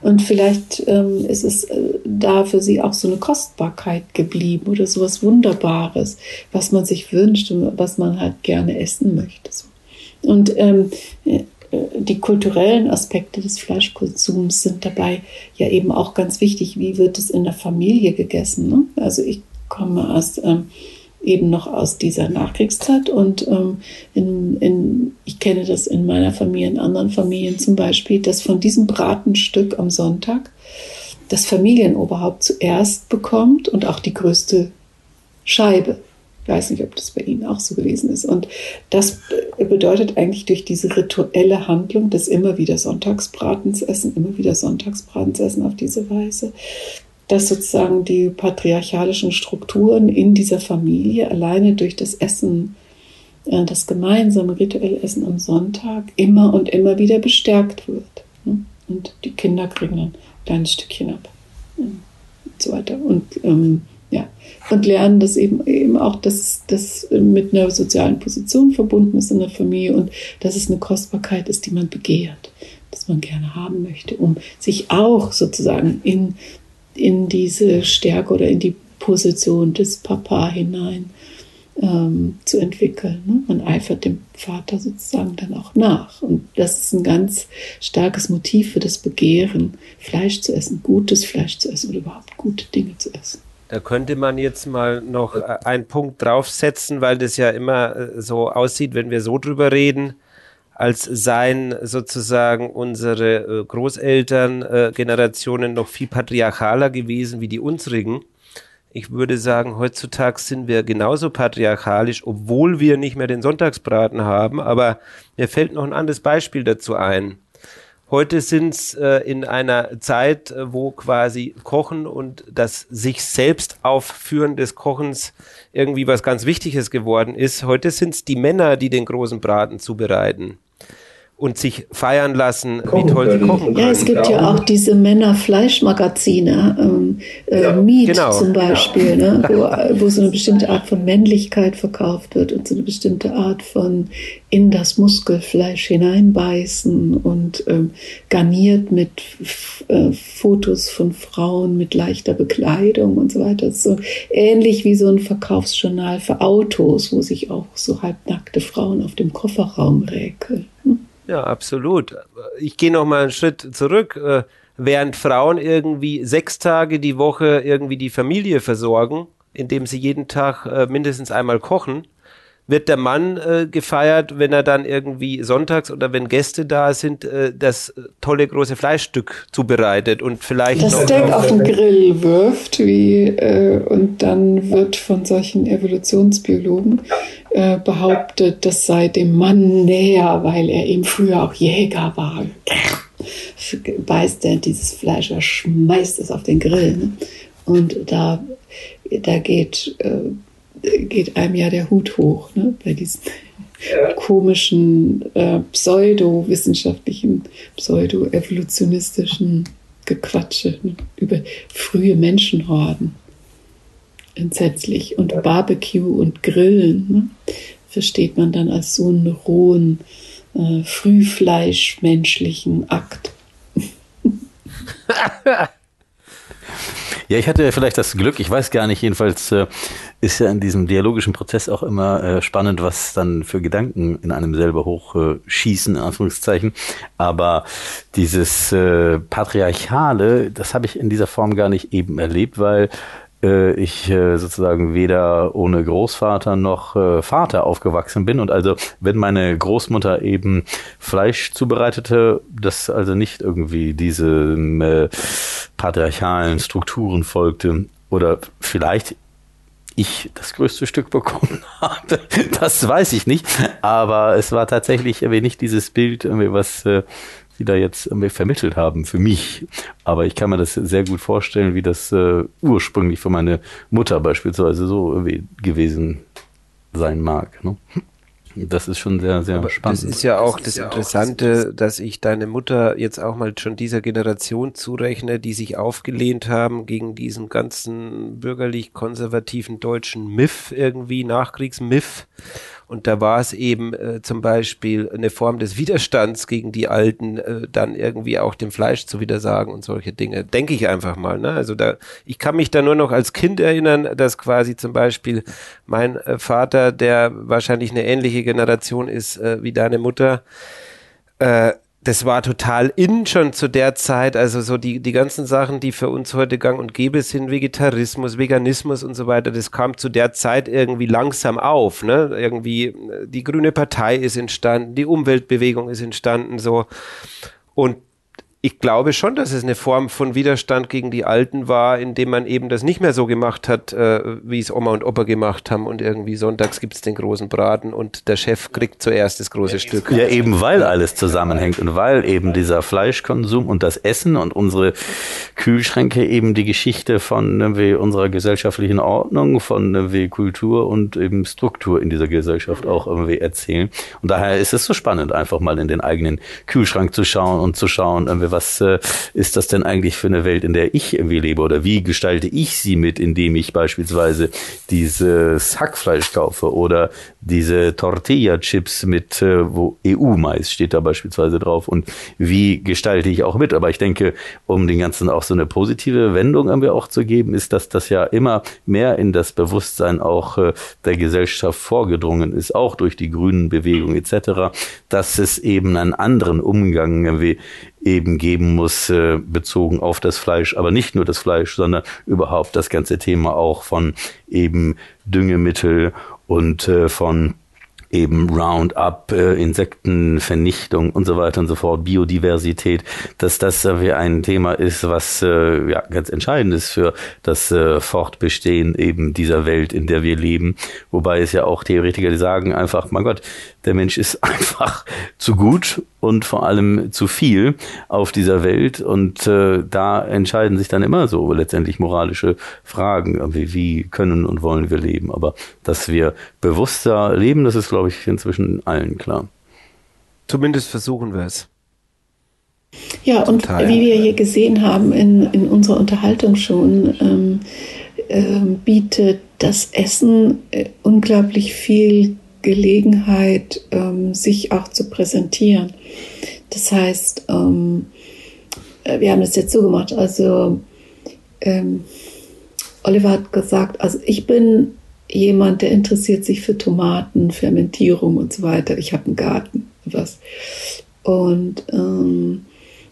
Und vielleicht ähm, ist es äh, da für Sie auch so eine Kostbarkeit geblieben oder so was Wunderbares, was man sich wünscht und was man halt gerne essen möchte. So. Und ähm, äh, die kulturellen Aspekte des Fleischkonsums sind dabei ja eben auch ganz wichtig. Wie wird es in der Familie gegessen? Ne? Also ich komme aus ähm, eben noch aus dieser Nachkriegszeit und ähm, in, in, ich kenne das in meiner Familie, in anderen Familien zum Beispiel, dass von diesem Bratenstück am Sonntag das Familienoberhaupt zuerst bekommt und auch die größte Scheibe. Ich weiß nicht, ob das bei Ihnen auch so gewesen ist. Und das bedeutet eigentlich durch diese rituelle Handlung des immer wieder Sonntagsbratens essen, immer wieder Sonntagsbratens essen auf diese Weise, dass sozusagen die patriarchalischen Strukturen in dieser Familie alleine durch das Essen, äh, das gemeinsame rituelle Essen am Sonntag immer und immer wieder bestärkt wird. Ne? Und die Kinder kriegen dann ein kleines Stückchen ab. Und so weiter. Und ähm, ja, und lernen, dass eben, eben auch das, das mit einer sozialen Position verbunden ist in der Familie und dass es eine Kostbarkeit ist, die man begehrt, dass man gerne haben möchte, um sich auch sozusagen in in diese Stärke oder in die Position des Papa hinein ähm, zu entwickeln. Ne? Man eifert dem Vater sozusagen dann auch nach. Und das ist ein ganz starkes Motiv für das Begehren, Fleisch zu essen, gutes Fleisch zu essen oder überhaupt gute Dinge zu essen. Da könnte man jetzt mal noch äh, einen Punkt draufsetzen, weil das ja immer äh, so aussieht, wenn wir so drüber reden als seien sozusagen unsere äh, Großelterngenerationen äh, noch viel patriarchaler gewesen wie die unsrigen. Ich würde sagen, heutzutage sind wir genauso patriarchalisch, obwohl wir nicht mehr den Sonntagsbraten haben. Aber mir fällt noch ein anderes Beispiel dazu ein. Heute sind es äh, in einer Zeit, äh, wo quasi Kochen und das sich selbst aufführen des Kochens irgendwie was ganz Wichtiges geworden ist. Heute sind es die Männer, die den großen Braten zubereiten. Und sich feiern lassen, wie toll sie kochen können. Ja, es gibt ja auch diese Männer-Fleischmagazine, ähm, äh, ja, Meat genau. zum Beispiel, ne, wo, wo so eine bestimmte Art von Männlichkeit verkauft wird und so eine bestimmte Art von in das Muskelfleisch hineinbeißen und ähm, garniert mit äh, Fotos von Frauen mit leichter Bekleidung und so weiter. So ähnlich wie so ein Verkaufsjournal für Autos, wo sich auch so halbnackte Frauen auf dem Kofferraum räkeln. Ja, absolut. Ich gehe noch mal einen Schritt zurück. Äh, während Frauen irgendwie sechs Tage die Woche irgendwie die Familie versorgen, indem sie jeden Tag äh, mindestens einmal kochen, wird der Mann äh, gefeiert, wenn er dann irgendwie sonntags oder wenn Gäste da sind, äh, das tolle große Fleischstück zubereitet und vielleicht das Steak auf den Grill wirft, wie äh, und dann wird von solchen Evolutionsbiologen äh, behauptet, das sei dem Mann näher, weil er eben früher auch Jäger war. Beißt er dieses Fleisch, er schmeißt es auf den Grill. Ne? Und da, da geht äh, geht einem ja der Hut hoch ne? bei diesen ja. komischen äh, pseudowissenschaftlichen, pseudo-evolutionistischen Gequatsche ne? über frühe Menschenhorden. Entsetzlich. Und Barbecue und Grillen ne? versteht man dann als so einen rohen, äh, frühfleischmenschlichen Akt. Ja, ich hatte vielleicht das Glück, ich weiß gar nicht, jedenfalls äh, ist ja in diesem dialogischen Prozess auch immer äh, spannend, was dann für Gedanken in einem selber hochschießen, äh, in Anführungszeichen. Aber dieses äh, Patriarchale, das habe ich in dieser Form gar nicht eben erlebt, weil äh, ich äh, sozusagen weder ohne Großvater noch Vater aufgewachsen bin und also wenn meine Großmutter eben Fleisch zubereitete, das also nicht irgendwie diese patriarchalen Strukturen folgte oder vielleicht ich das größte Stück bekommen habe, das weiß ich nicht, aber es war tatsächlich nicht dieses Bild, was äh, die da jetzt vermittelt haben für mich. Aber ich kann mir das sehr gut vorstellen, wie das äh, ursprünglich für meine Mutter beispielsweise so irgendwie gewesen sein mag. Ne? Das ist schon sehr, sehr Aber spannend. Das ist ja auch das, das Interessante, auch, dass ich deine Mutter jetzt auch mal schon dieser Generation zurechne, die sich aufgelehnt haben gegen diesen ganzen bürgerlich-konservativen deutschen Miff irgendwie, Nachkriegsmiff und da war es eben äh, zum Beispiel eine Form des Widerstands gegen die Alten, äh, dann irgendwie auch dem Fleisch zu widersagen und solche Dinge. Denke ich einfach mal. Ne? Also da, ich kann mich da nur noch als Kind erinnern, dass quasi zum Beispiel mein äh, Vater, der wahrscheinlich eine ähnliche Generation ist äh, wie deine Mutter, äh, das war total in schon zu der Zeit. Also so die, die ganzen Sachen, die für uns heute gang und gäbe sind, Vegetarismus, Veganismus und so weiter, das kam zu der Zeit irgendwie langsam auf. Ne? Irgendwie äh, die Grüne Partei ist entstanden, die Umweltbewegung ist entstanden, so. Und ich glaube schon, dass es eine Form von Widerstand gegen die Alten war, indem man eben das nicht mehr so gemacht hat, äh, wie es Oma und Opa gemacht haben und irgendwie sonntags gibt's den großen Braten und der Chef kriegt zuerst das große Stück. Ja, eben weil alles zusammenhängt und weil eben dieser Fleischkonsum und das Essen und unsere Kühlschränke eben die Geschichte von irgendwie unserer gesellschaftlichen Ordnung, von irgendwie Kultur und eben Struktur in dieser Gesellschaft auch irgendwie erzählen. Und daher ist es so spannend, einfach mal in den eigenen Kühlschrank zu schauen und zu schauen, irgendwie was äh, ist das denn eigentlich für eine Welt, in der ich irgendwie lebe oder wie gestalte ich sie mit, indem ich beispielsweise dieses Hackfleisch kaufe oder diese Tortilla-Chips mit, äh, wo EU-Mais steht da beispielsweise drauf und wie gestalte ich auch mit. Aber ich denke, um den Ganzen auch so eine positive Wendung irgendwie auch zu geben, ist, dass das ja immer mehr in das Bewusstsein auch äh, der Gesellschaft vorgedrungen ist, auch durch die grünen Bewegung etc., dass es eben einen anderen Umgang irgendwie eben geben muss, äh, bezogen auf das Fleisch, aber nicht nur das Fleisch, sondern überhaupt das ganze Thema auch von eben Düngemittel und äh, von eben Roundup, äh, Insektenvernichtung und so weiter und so fort, Biodiversität, dass das äh, ein Thema ist, was äh, ja ganz entscheidend ist für das äh, Fortbestehen eben dieser Welt, in der wir leben. Wobei es ja auch Theoretiker, die sagen einfach, mein Gott, der Mensch ist einfach zu gut und vor allem zu viel auf dieser Welt. Und äh, da entscheiden sich dann immer so letztendlich moralische Fragen, wie, wie können und wollen wir leben. Aber dass wir bewusster leben, das ist, glaube ich, inzwischen allen klar. zumindest versuchen wir es. Ja, und Total. wie wir hier gesehen haben in, in unserer Unterhaltung schon, ähm, ähm, bietet das Essen äh, unglaublich viel Gelegenheit, ähm, sich auch zu präsentieren. Das heißt, ähm, äh, wir haben das jetzt so gemacht, also ähm, Oliver hat gesagt, also ich bin jemand, der interessiert sich für Tomaten, Fermentierung und so weiter. Ich habe einen Garten, was. Und ähm,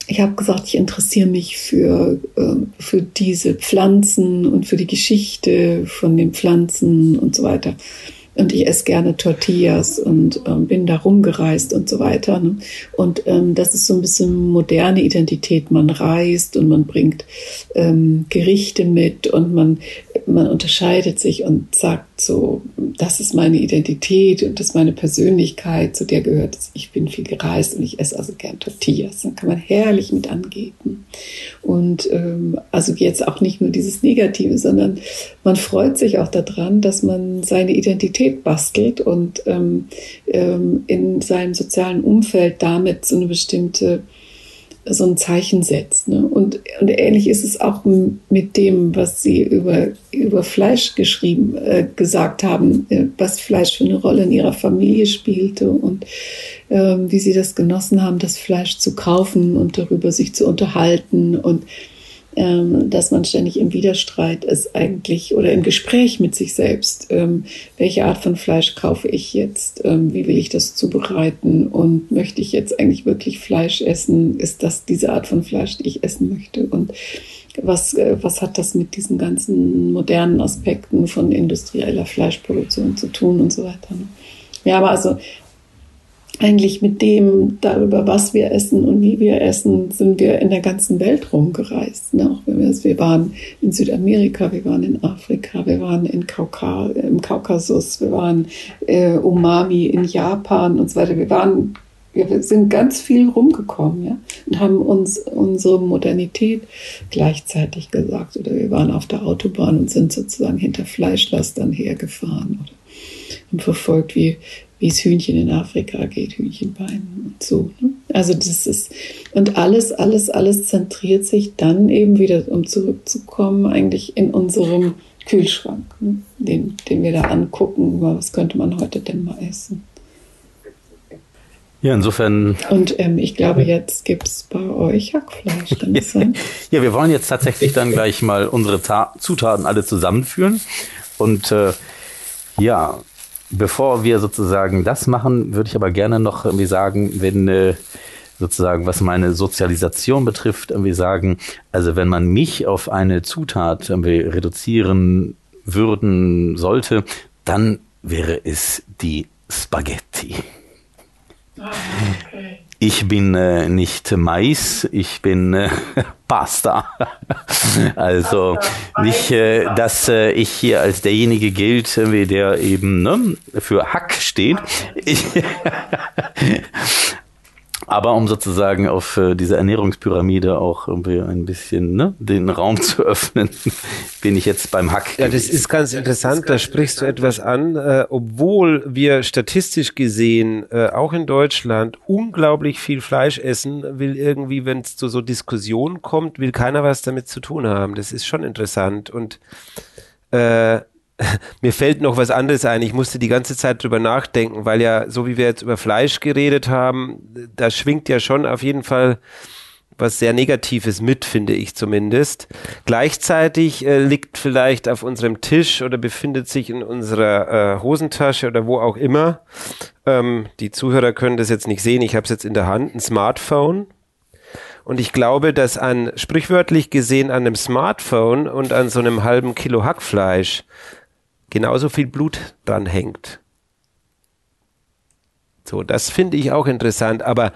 ich habe gesagt, ich interessiere mich für, äh, für diese Pflanzen und für die Geschichte von den Pflanzen und so weiter und ich esse gerne Tortillas und ähm, bin da rumgereist und so weiter. Ne? Und ähm, das ist so ein bisschen moderne Identität. Man reist und man bringt ähm, Gerichte mit und man, man unterscheidet sich und sagt so, das ist meine Identität und das ist meine Persönlichkeit, zu der gehört es. Ich bin viel gereist und ich esse also gern Tortillas. Dann kann man herrlich mit angeben. Und ähm, also jetzt auch nicht nur dieses Negative, sondern man freut sich auch daran, dass man seine Identität bastelt und ähm, ähm, in seinem sozialen Umfeld damit so eine bestimmte so ein Zeichen setzt. Ne? Und, und ähnlich ist es auch mit dem, was Sie über, über Fleisch geschrieben, äh, gesagt haben, äh, was Fleisch für eine Rolle in Ihrer Familie spielte und äh, wie Sie das genossen haben, das Fleisch zu kaufen und darüber sich zu unterhalten und ähm, dass man ständig im Widerstreit ist eigentlich oder im Gespräch mit sich selbst. Ähm, welche Art von Fleisch kaufe ich jetzt? Ähm, wie will ich das zubereiten? Und möchte ich jetzt eigentlich wirklich Fleisch essen? Ist das diese Art von Fleisch, die ich essen möchte? Und was, äh, was hat das mit diesen ganzen modernen Aspekten von industrieller Fleischproduktion zu tun und so weiter? Ne? Ja, aber also eigentlich mit dem darüber, was wir essen und wie wir essen, sind wir in der ganzen Welt rumgereist. Ne? Auch wenn wir, wir waren in Südamerika, wir waren in Afrika, wir waren in Kauka, im Kaukasus, wir waren äh, Umami in Japan und so weiter. Wir waren, wir sind ganz viel rumgekommen, ja, und haben uns unsere Modernität gleichzeitig gesagt. Oder wir waren auf der Autobahn und sind sozusagen hinter Fleischlastern hergefahren oder haben verfolgt, wie wie es Hühnchen in Afrika geht, Hühnchenbeinen und so. Ne? Also das ist, und alles, alles, alles zentriert sich dann eben wieder, um zurückzukommen, eigentlich in unserem Kühlschrank, ne? den, den wir da angucken, was könnte man heute denn mal essen. Ja, insofern. Und ähm, ich glaube, jetzt gibt es bei euch Hackfleisch, kann das sein? ja, wir wollen jetzt tatsächlich dann gleich mal unsere Ta Zutaten alle zusammenführen. Und äh, ja, Bevor wir sozusagen das machen, würde ich aber gerne noch irgendwie sagen, wenn äh, sozusagen, was meine Sozialisation betrifft, irgendwie sagen, also wenn man mich auf eine Zutat irgendwie reduzieren würden sollte, dann wäre es die Spaghetti. Ah, okay. Ich bin äh, nicht Mais, ich bin äh, Pasta. also nicht, äh, dass äh, ich hier als derjenige gilt, äh, der eben ne, für Hack steht. Ich, Aber um sozusagen auf äh, diese Ernährungspyramide auch irgendwie ein bisschen ne, den Raum zu öffnen, bin ich jetzt beim Hack. Ja, das ist ganz interessant, da sprichst du etwas an. Äh, obwohl wir statistisch gesehen äh, auch in Deutschland unglaublich viel Fleisch essen, will irgendwie, wenn es zu so Diskussionen kommt, will keiner was damit zu tun haben. Das ist schon interessant. Und äh, mir fällt noch was anderes ein. Ich musste die ganze Zeit drüber nachdenken, weil ja, so wie wir jetzt über Fleisch geredet haben, da schwingt ja schon auf jeden Fall was sehr Negatives mit, finde ich zumindest. Gleichzeitig äh, liegt vielleicht auf unserem Tisch oder befindet sich in unserer äh, Hosentasche oder wo auch immer. Ähm, die Zuhörer können das jetzt nicht sehen. Ich habe es jetzt in der Hand, ein Smartphone. Und ich glaube, dass an sprichwörtlich gesehen an einem Smartphone und an so einem halben Kilo Hackfleisch genauso viel Blut dran hängt. So, das finde ich auch interessant, aber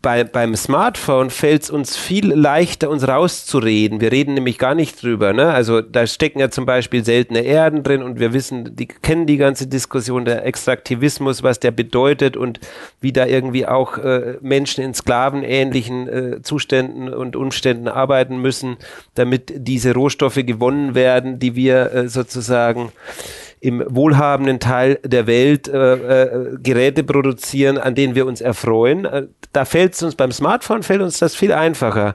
bei, beim Smartphone fällt es uns viel leichter, uns rauszureden. Wir reden nämlich gar nicht drüber. Ne? Also da stecken ja zum Beispiel seltene Erden drin und wir wissen, die kennen die ganze Diskussion der Extraktivismus, was der bedeutet und wie da irgendwie auch äh, Menschen in sklavenähnlichen äh, Zuständen und Umständen arbeiten müssen, damit diese Rohstoffe gewonnen werden, die wir äh, sozusagen im wohlhabenden Teil der Welt äh, äh, Geräte produzieren, an denen wir uns erfreuen. Äh, da fällt es uns beim Smartphone fällt uns das viel einfacher.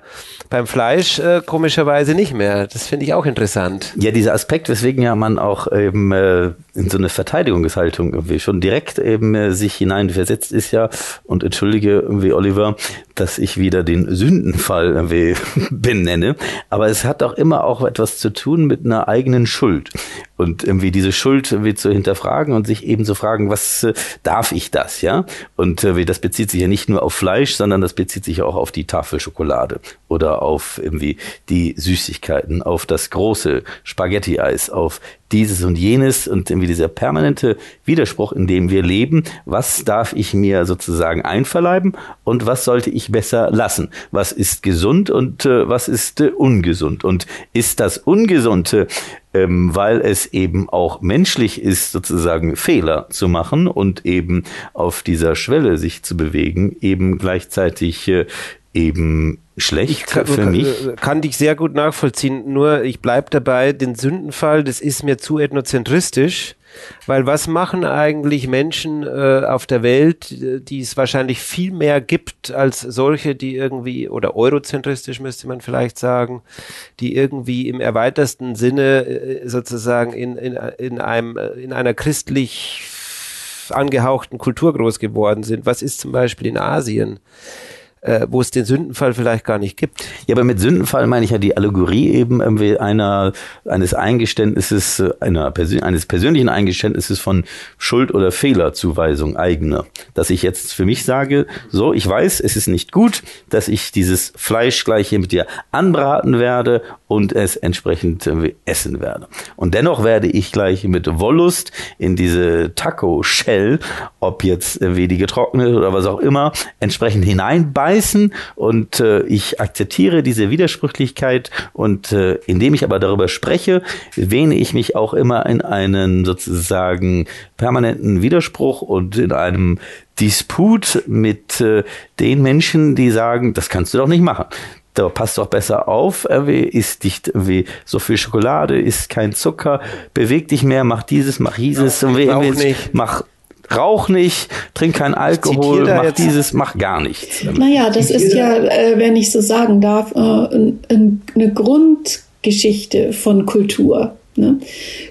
Beim Fleisch äh, komischerweise nicht mehr. Das finde ich auch interessant. Ja, dieser Aspekt, weswegen ja man auch eben äh, in so eine Verteidigungshaltung irgendwie schon direkt eben äh, sich hineinversetzt ist ja. Und entschuldige irgendwie Oliver, dass ich wieder den Sündenfall irgendwie benenne, aber es hat auch immer auch etwas zu tun mit einer eigenen Schuld. Und irgendwie diese Schuld irgendwie zu hinterfragen und sich eben zu fragen, was äh, darf ich das, ja? Und äh, das bezieht sich ja nicht nur auf Fleisch, sondern das bezieht sich auch auf die Tafel Schokolade oder auf irgendwie die Süßigkeiten, auf das große Spaghetti-Eis, auf dieses und jenes und irgendwie dieser permanente Widerspruch, in dem wir leben. Was darf ich mir sozusagen einverleiben und was sollte ich besser lassen? Was ist gesund und äh, was ist äh, ungesund? Und ist das Ungesunde ähm, weil es eben auch menschlich ist, sozusagen Fehler zu machen und eben auf dieser Schwelle sich zu bewegen, eben gleichzeitig äh, eben schlecht kann, für mich. Kann dich sehr gut nachvollziehen, nur ich bleib dabei, den Sündenfall, das ist mir zu ethnozentristisch. Weil was machen eigentlich Menschen äh, auf der Welt, die es wahrscheinlich viel mehr gibt als solche, die irgendwie, oder eurozentristisch müsste man vielleicht sagen, die irgendwie im erweitersten Sinne äh, sozusagen in, in, in, einem, in einer christlich angehauchten Kultur groß geworden sind. Was ist zum Beispiel in Asien? Äh, wo es den Sündenfall vielleicht gar nicht gibt. Ja, aber mit Sündenfall meine ich ja die Allegorie eben irgendwie einer, eines Eingeständnisses, einer, eines persönlichen Eingeständnisses von Schuld oder Fehlerzuweisung eigener. Dass ich jetzt für mich sage, so, ich weiß, es ist nicht gut, dass ich dieses Fleisch gleich hier mit dir anbraten werde und es entsprechend essen werde. Und dennoch werde ich gleich mit Wollust in diese Taco-Shell, ob jetzt wie die getrocknet oder was auch immer, entsprechend hineinbeißen beißen und äh, ich akzeptiere diese Widersprüchlichkeit und äh, indem ich aber darüber spreche, wähne ich mich auch immer in einen sozusagen permanenten Widerspruch und in einem Disput mit äh, den Menschen, die sagen, das kannst du doch nicht machen. Da passt doch besser auf, isst nicht wie so viel Schokolade, isst kein Zucker, beweg dich mehr, mach dieses, mach dieses, ja, mach rauch nicht, trink kein Alkohol, mach jetzt. dieses, mach gar nichts. Naja, das ist ja, äh, wenn ich so sagen darf, äh, eine Grundgeschichte von Kultur. Ne?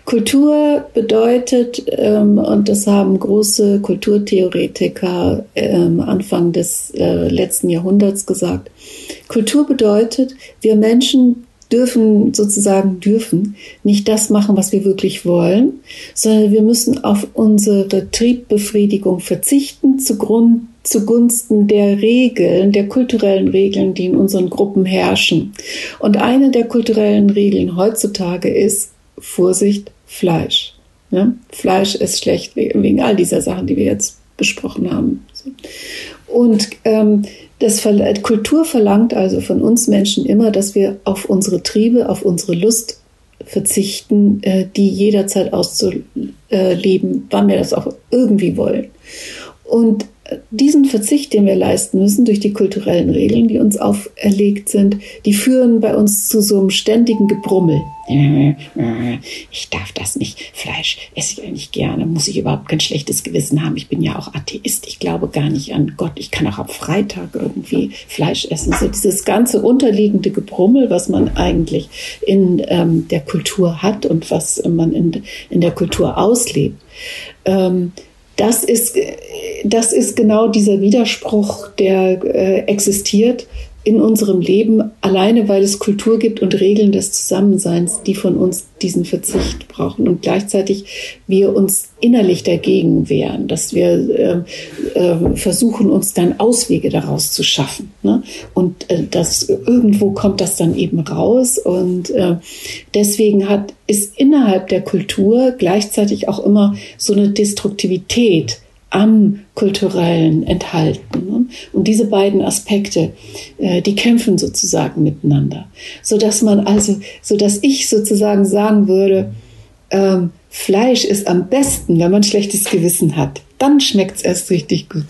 Kultur bedeutet, ähm, und das haben große Kulturtheoretiker ähm, Anfang des äh, letzten Jahrhunderts gesagt, Kultur bedeutet, wir Menschen dürfen sozusagen dürfen nicht das machen, was wir wirklich wollen, sondern wir müssen auf unsere Triebbefriedigung verzichten zugrund, zugunsten der Regeln, der kulturellen Regeln, die in unseren Gruppen herrschen. Und eine der kulturellen Regeln heutzutage ist Vorsicht, Fleisch. Ja? Fleisch ist schlecht wegen all dieser Sachen, die wir jetzt besprochen haben. Und ähm, das Kultur verlangt also von uns Menschen immer, dass wir auf unsere Triebe, auf unsere Lust verzichten, äh, die jederzeit auszuleben, wann wir das auch irgendwie wollen. Und diesen Verzicht, den wir leisten müssen durch die kulturellen Regeln, die uns auferlegt sind, die führen bei uns zu so einem ständigen Gebrummel. Ich darf das nicht. Fleisch esse ich eigentlich gerne. Muss ich überhaupt kein schlechtes Gewissen haben? Ich bin ja auch Atheist. Ich glaube gar nicht an Gott. Ich kann auch am Freitag irgendwie Fleisch essen. So dieses ganze unterliegende Gebrummel, was man eigentlich in ähm, der Kultur hat und was man in, in der Kultur auslebt. Ähm, das ist, das ist genau dieser Widerspruch, der äh, existiert in unserem Leben, alleine weil es Kultur gibt und Regeln des Zusammenseins, die von uns diesen Verzicht brauchen und gleichzeitig wir uns innerlich dagegen wehren, dass wir äh, äh, versuchen, uns dann Auswege daraus zu schaffen. Ne? Und äh, das irgendwo kommt das dann eben raus und äh, deswegen hat ist innerhalb der Kultur gleichzeitig auch immer so eine Destruktivität am kulturellen enthalten. Ne? Und diese beiden Aspekte, äh, die kämpfen sozusagen miteinander, so dass man also, so dass ich sozusagen sagen würde, ähm, Fleisch ist am besten, wenn man schlechtes Gewissen hat. Dann schmeckt es erst richtig gut.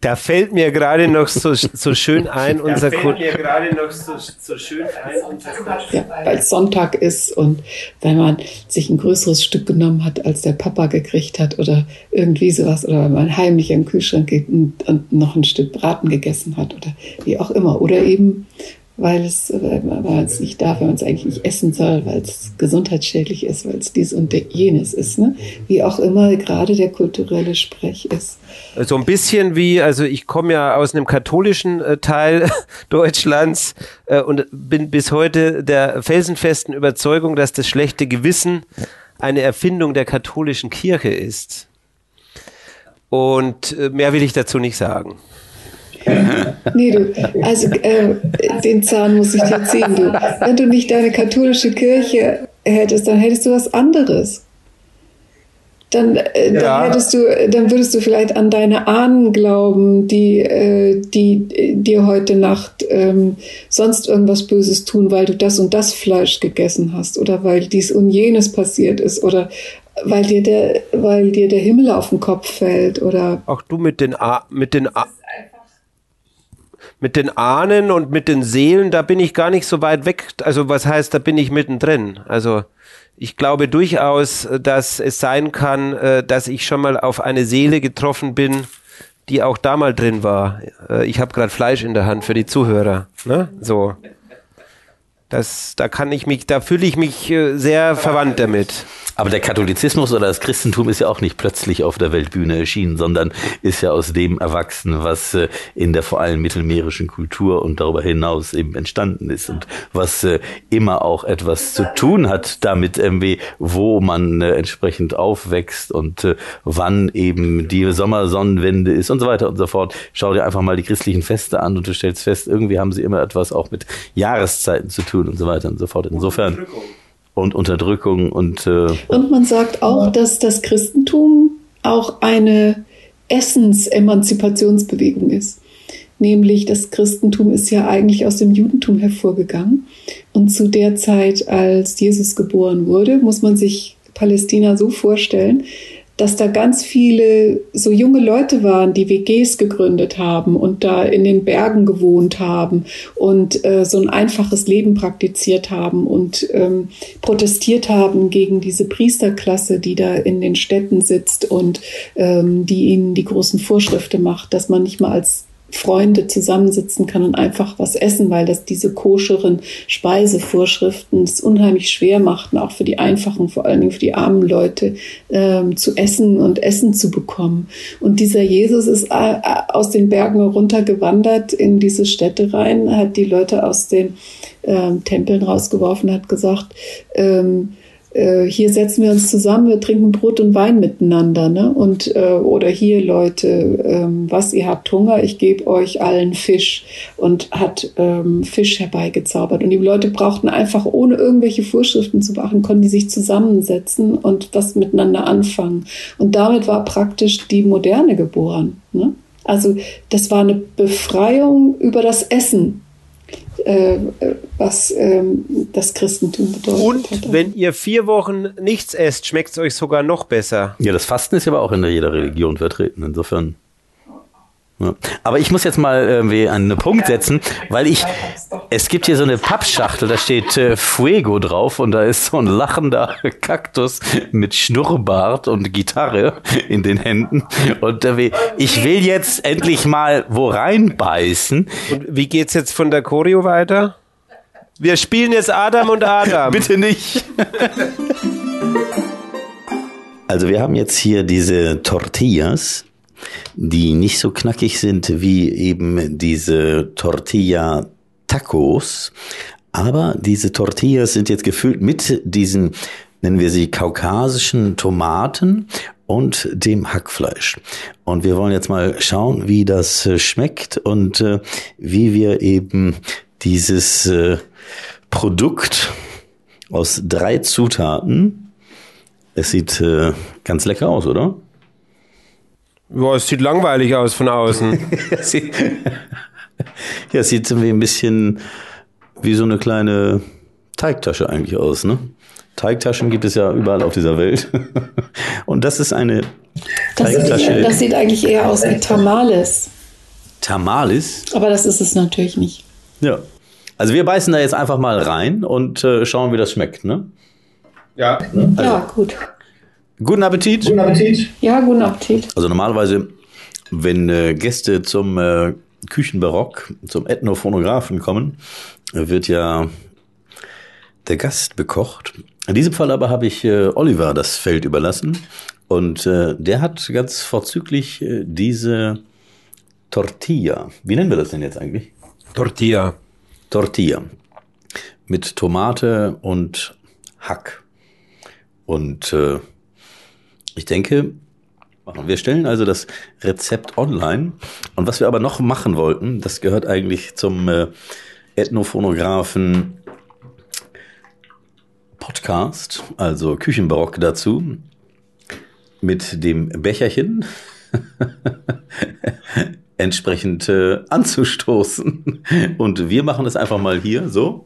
Da fällt mir gerade noch so, so schön ein, unser da fällt mir gerade noch so, so schön ein, unser ja, weil es Sonntag ist und wenn man sich ein größeres Stück genommen hat, als der Papa gekriegt hat oder irgendwie sowas oder wenn man heimlich den Kühlschrank geht und, und noch ein Stück Braten gegessen hat oder wie auch immer. Oder eben weil es, weil man es nicht darf, weil man es eigentlich nicht essen soll, weil es gesundheitsschädlich ist, weil es dies und jenes ist. Ne? Wie auch immer gerade der kulturelle Sprech ist. So ein bisschen wie, also ich komme ja aus einem katholischen äh, Teil Deutschlands äh, und bin bis heute der felsenfesten Überzeugung, dass das schlechte Gewissen eine Erfindung der katholischen Kirche ist. Und äh, mehr will ich dazu nicht sagen nee, du, also äh, den Zahn muss ich dir ziehen, du. Wenn du nicht deine katholische Kirche hättest, dann hättest du was anderes. Dann, äh, ja. dann hättest du, dann würdest du vielleicht an deine Ahnen glauben, die, äh, die äh, dir heute Nacht ähm, sonst irgendwas Böses tun, weil du das und das Fleisch gegessen hast oder weil dies und jenes passiert ist oder weil dir der, weil dir der Himmel auf den Kopf fällt oder. Auch du mit den, A mit den A mit den Ahnen und mit den Seelen, da bin ich gar nicht so weit weg. Also was heißt, da bin ich mittendrin. Also ich glaube durchaus, dass es sein kann, äh, dass ich schon mal auf eine Seele getroffen bin, die auch da mal drin war. Äh, ich habe gerade Fleisch in der Hand für die Zuhörer. Ne? So. Das, da kann ich mich, da fühle ich mich äh, sehr verwandt damit. Aber der Katholizismus oder das Christentum ist ja auch nicht plötzlich auf der Weltbühne erschienen, sondern ist ja aus dem erwachsen, was äh, in der vor allem mittelmeerischen Kultur und darüber hinaus eben entstanden ist und was äh, immer auch etwas zu tun hat damit, wo man entsprechend aufwächst und wann eben die Sommersonnenwende ist und so weiter und so fort. Schau dir einfach mal die christlichen Feste an und du stellst fest, irgendwie haben sie immer etwas auch mit Jahreszeiten zu tun und so weiter und so fort. Insofern und Unterdrückung und äh und man sagt auch, dass das Christentum auch eine Essensemanzipationsbewegung ist. Nämlich das Christentum ist ja eigentlich aus dem Judentum hervorgegangen. Und zu der Zeit, als Jesus geboren wurde, muss man sich Palästina so vorstellen, dass da ganz viele so junge Leute waren, die WGs gegründet haben und da in den Bergen gewohnt haben und äh, so ein einfaches Leben praktiziert haben und ähm, protestiert haben gegen diese Priesterklasse, die da in den Städten sitzt und ähm, die ihnen die großen Vorschriften macht, dass man nicht mal als Freunde zusammensitzen kann und einfach was essen, weil das diese koscheren Speisevorschriften es unheimlich schwer machten, auch für die einfachen, vor allen Dingen für die armen Leute, ähm, zu essen und Essen zu bekommen. Und dieser Jesus ist äh, aus den Bergen runtergewandert in diese Städte rein, hat die Leute aus den ähm, Tempeln rausgeworfen, hat gesagt, ähm, äh, hier setzen wir uns zusammen, wir trinken Brot und Wein miteinander, ne? Und äh, oder hier Leute, ähm, was ihr habt Hunger, ich gebe euch allen Fisch und hat ähm, Fisch herbeigezaubert. Und die Leute brauchten einfach, ohne irgendwelche Vorschriften zu beachten, konnten die sich zusammensetzen und was miteinander anfangen. Und damit war praktisch die Moderne geboren. Ne? Also das war eine Befreiung über das Essen äh, was ähm, das Christentum bedeutet. Und hat. wenn ihr vier Wochen nichts esst, schmeckt es euch sogar noch besser. Ja, das Fasten ist ja aber auch in jeder Religion vertreten. Insofern. Ja. Aber ich muss jetzt mal irgendwie einen Punkt setzen, weil ich, es gibt hier so eine Pappschachtel, da steht äh, Fuego drauf und da ist so ein lachender Kaktus mit Schnurrbart und Gitarre in den Händen. Und äh, ich will jetzt endlich mal wo reinbeißen. Und wie geht's jetzt von der Choreo weiter? Wir spielen jetzt Adam und Adam. Bitte nicht. Also wir haben jetzt hier diese Tortillas die nicht so knackig sind wie eben diese Tortilla Tacos. Aber diese Tortillas sind jetzt gefüllt mit diesen, nennen wir sie, kaukasischen Tomaten und dem Hackfleisch. Und wir wollen jetzt mal schauen, wie das äh, schmeckt und äh, wie wir eben dieses äh, Produkt aus drei Zutaten, es sieht äh, ganz lecker aus, oder? Ja, es sieht langweilig aus von außen. ja, es sieht irgendwie ein bisschen wie so eine kleine Teigtasche eigentlich aus, ne? Teigtaschen gibt es ja überall auf dieser Welt. Und das ist eine das Teigtasche. Sieht, das sieht eigentlich eher aus wie Tamales. Tamalis. Aber das ist es natürlich nicht. Ja. Also wir beißen da jetzt einfach mal rein und äh, schauen, wie das schmeckt, ne? Ja. ja, gut. Guten Appetit. Guten Appetit. Ja, guten Appetit. Also normalerweise, wenn äh, Gäste zum äh, Küchenbarock, zum Ethnophonographen kommen, wird ja der Gast bekocht. In diesem Fall aber habe ich äh, Oliver das Feld überlassen und äh, der hat ganz vorzüglich äh, diese Tortilla. Wie nennen wir das denn jetzt eigentlich? Tortilla. Tortilla mit Tomate und Hack. Und äh, ich denke, wir stellen also das Rezept online. Und was wir aber noch machen wollten, das gehört eigentlich zum äh, Ethnophonographen Podcast, also Küchenbarock dazu, mit dem Becherchen entsprechend äh, anzustoßen. Und wir machen das einfach mal hier so.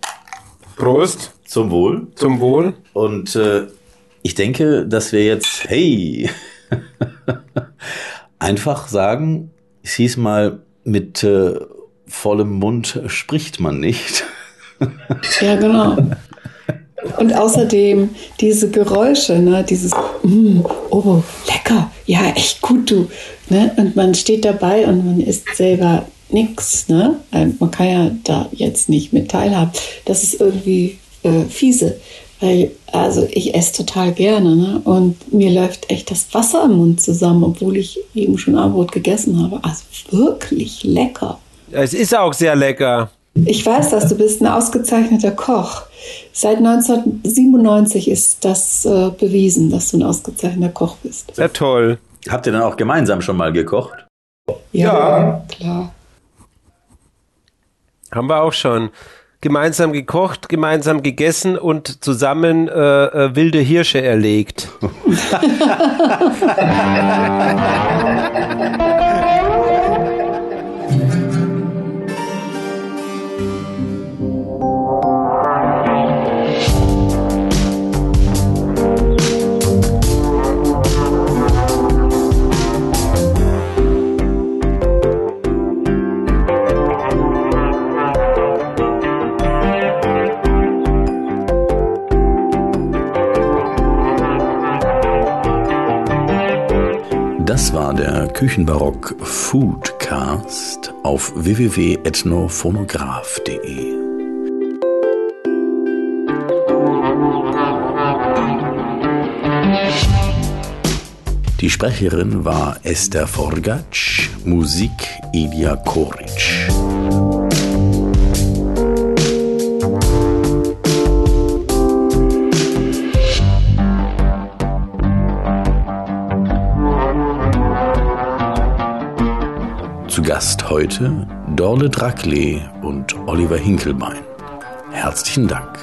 Prost. Zum Wohl. Zum Wohl. Und äh, ich denke, dass wir jetzt, hey, einfach sagen, es hieß mal, mit äh, vollem Mund spricht man nicht. ja, genau. Und außerdem diese Geräusche, ne, dieses mm, oh, lecker, ja, echt gut, du. Ne? Und man steht dabei und man isst selber nichts. Ne? Man kann ja da jetzt nicht mit teilhaben. Das ist irgendwie äh, fiese. Weil, also ich esse total gerne ne? und mir läuft echt das Wasser im Mund zusammen, obwohl ich eben schon Abendbrot gegessen habe. Also wirklich lecker. Es ist auch sehr lecker. Ich weiß das, du bist ein ausgezeichneter Koch. Seit 1997 ist das äh, bewiesen, dass du ein ausgezeichneter Koch bist. Sehr toll. Habt ihr dann auch gemeinsam schon mal gekocht? Ja, ja. klar. Haben wir auch schon. Gemeinsam gekocht, gemeinsam gegessen und zusammen äh, äh, wilde Hirsche erlegt. Das war der Küchenbarock Foodcast auf www.ethnophonograph.de. Die Sprecherin war Esther Forgatsch, Musik Ilja Koric. Zu Gast heute Dorle Drackle und Oliver Hinkelbein. Herzlichen Dank.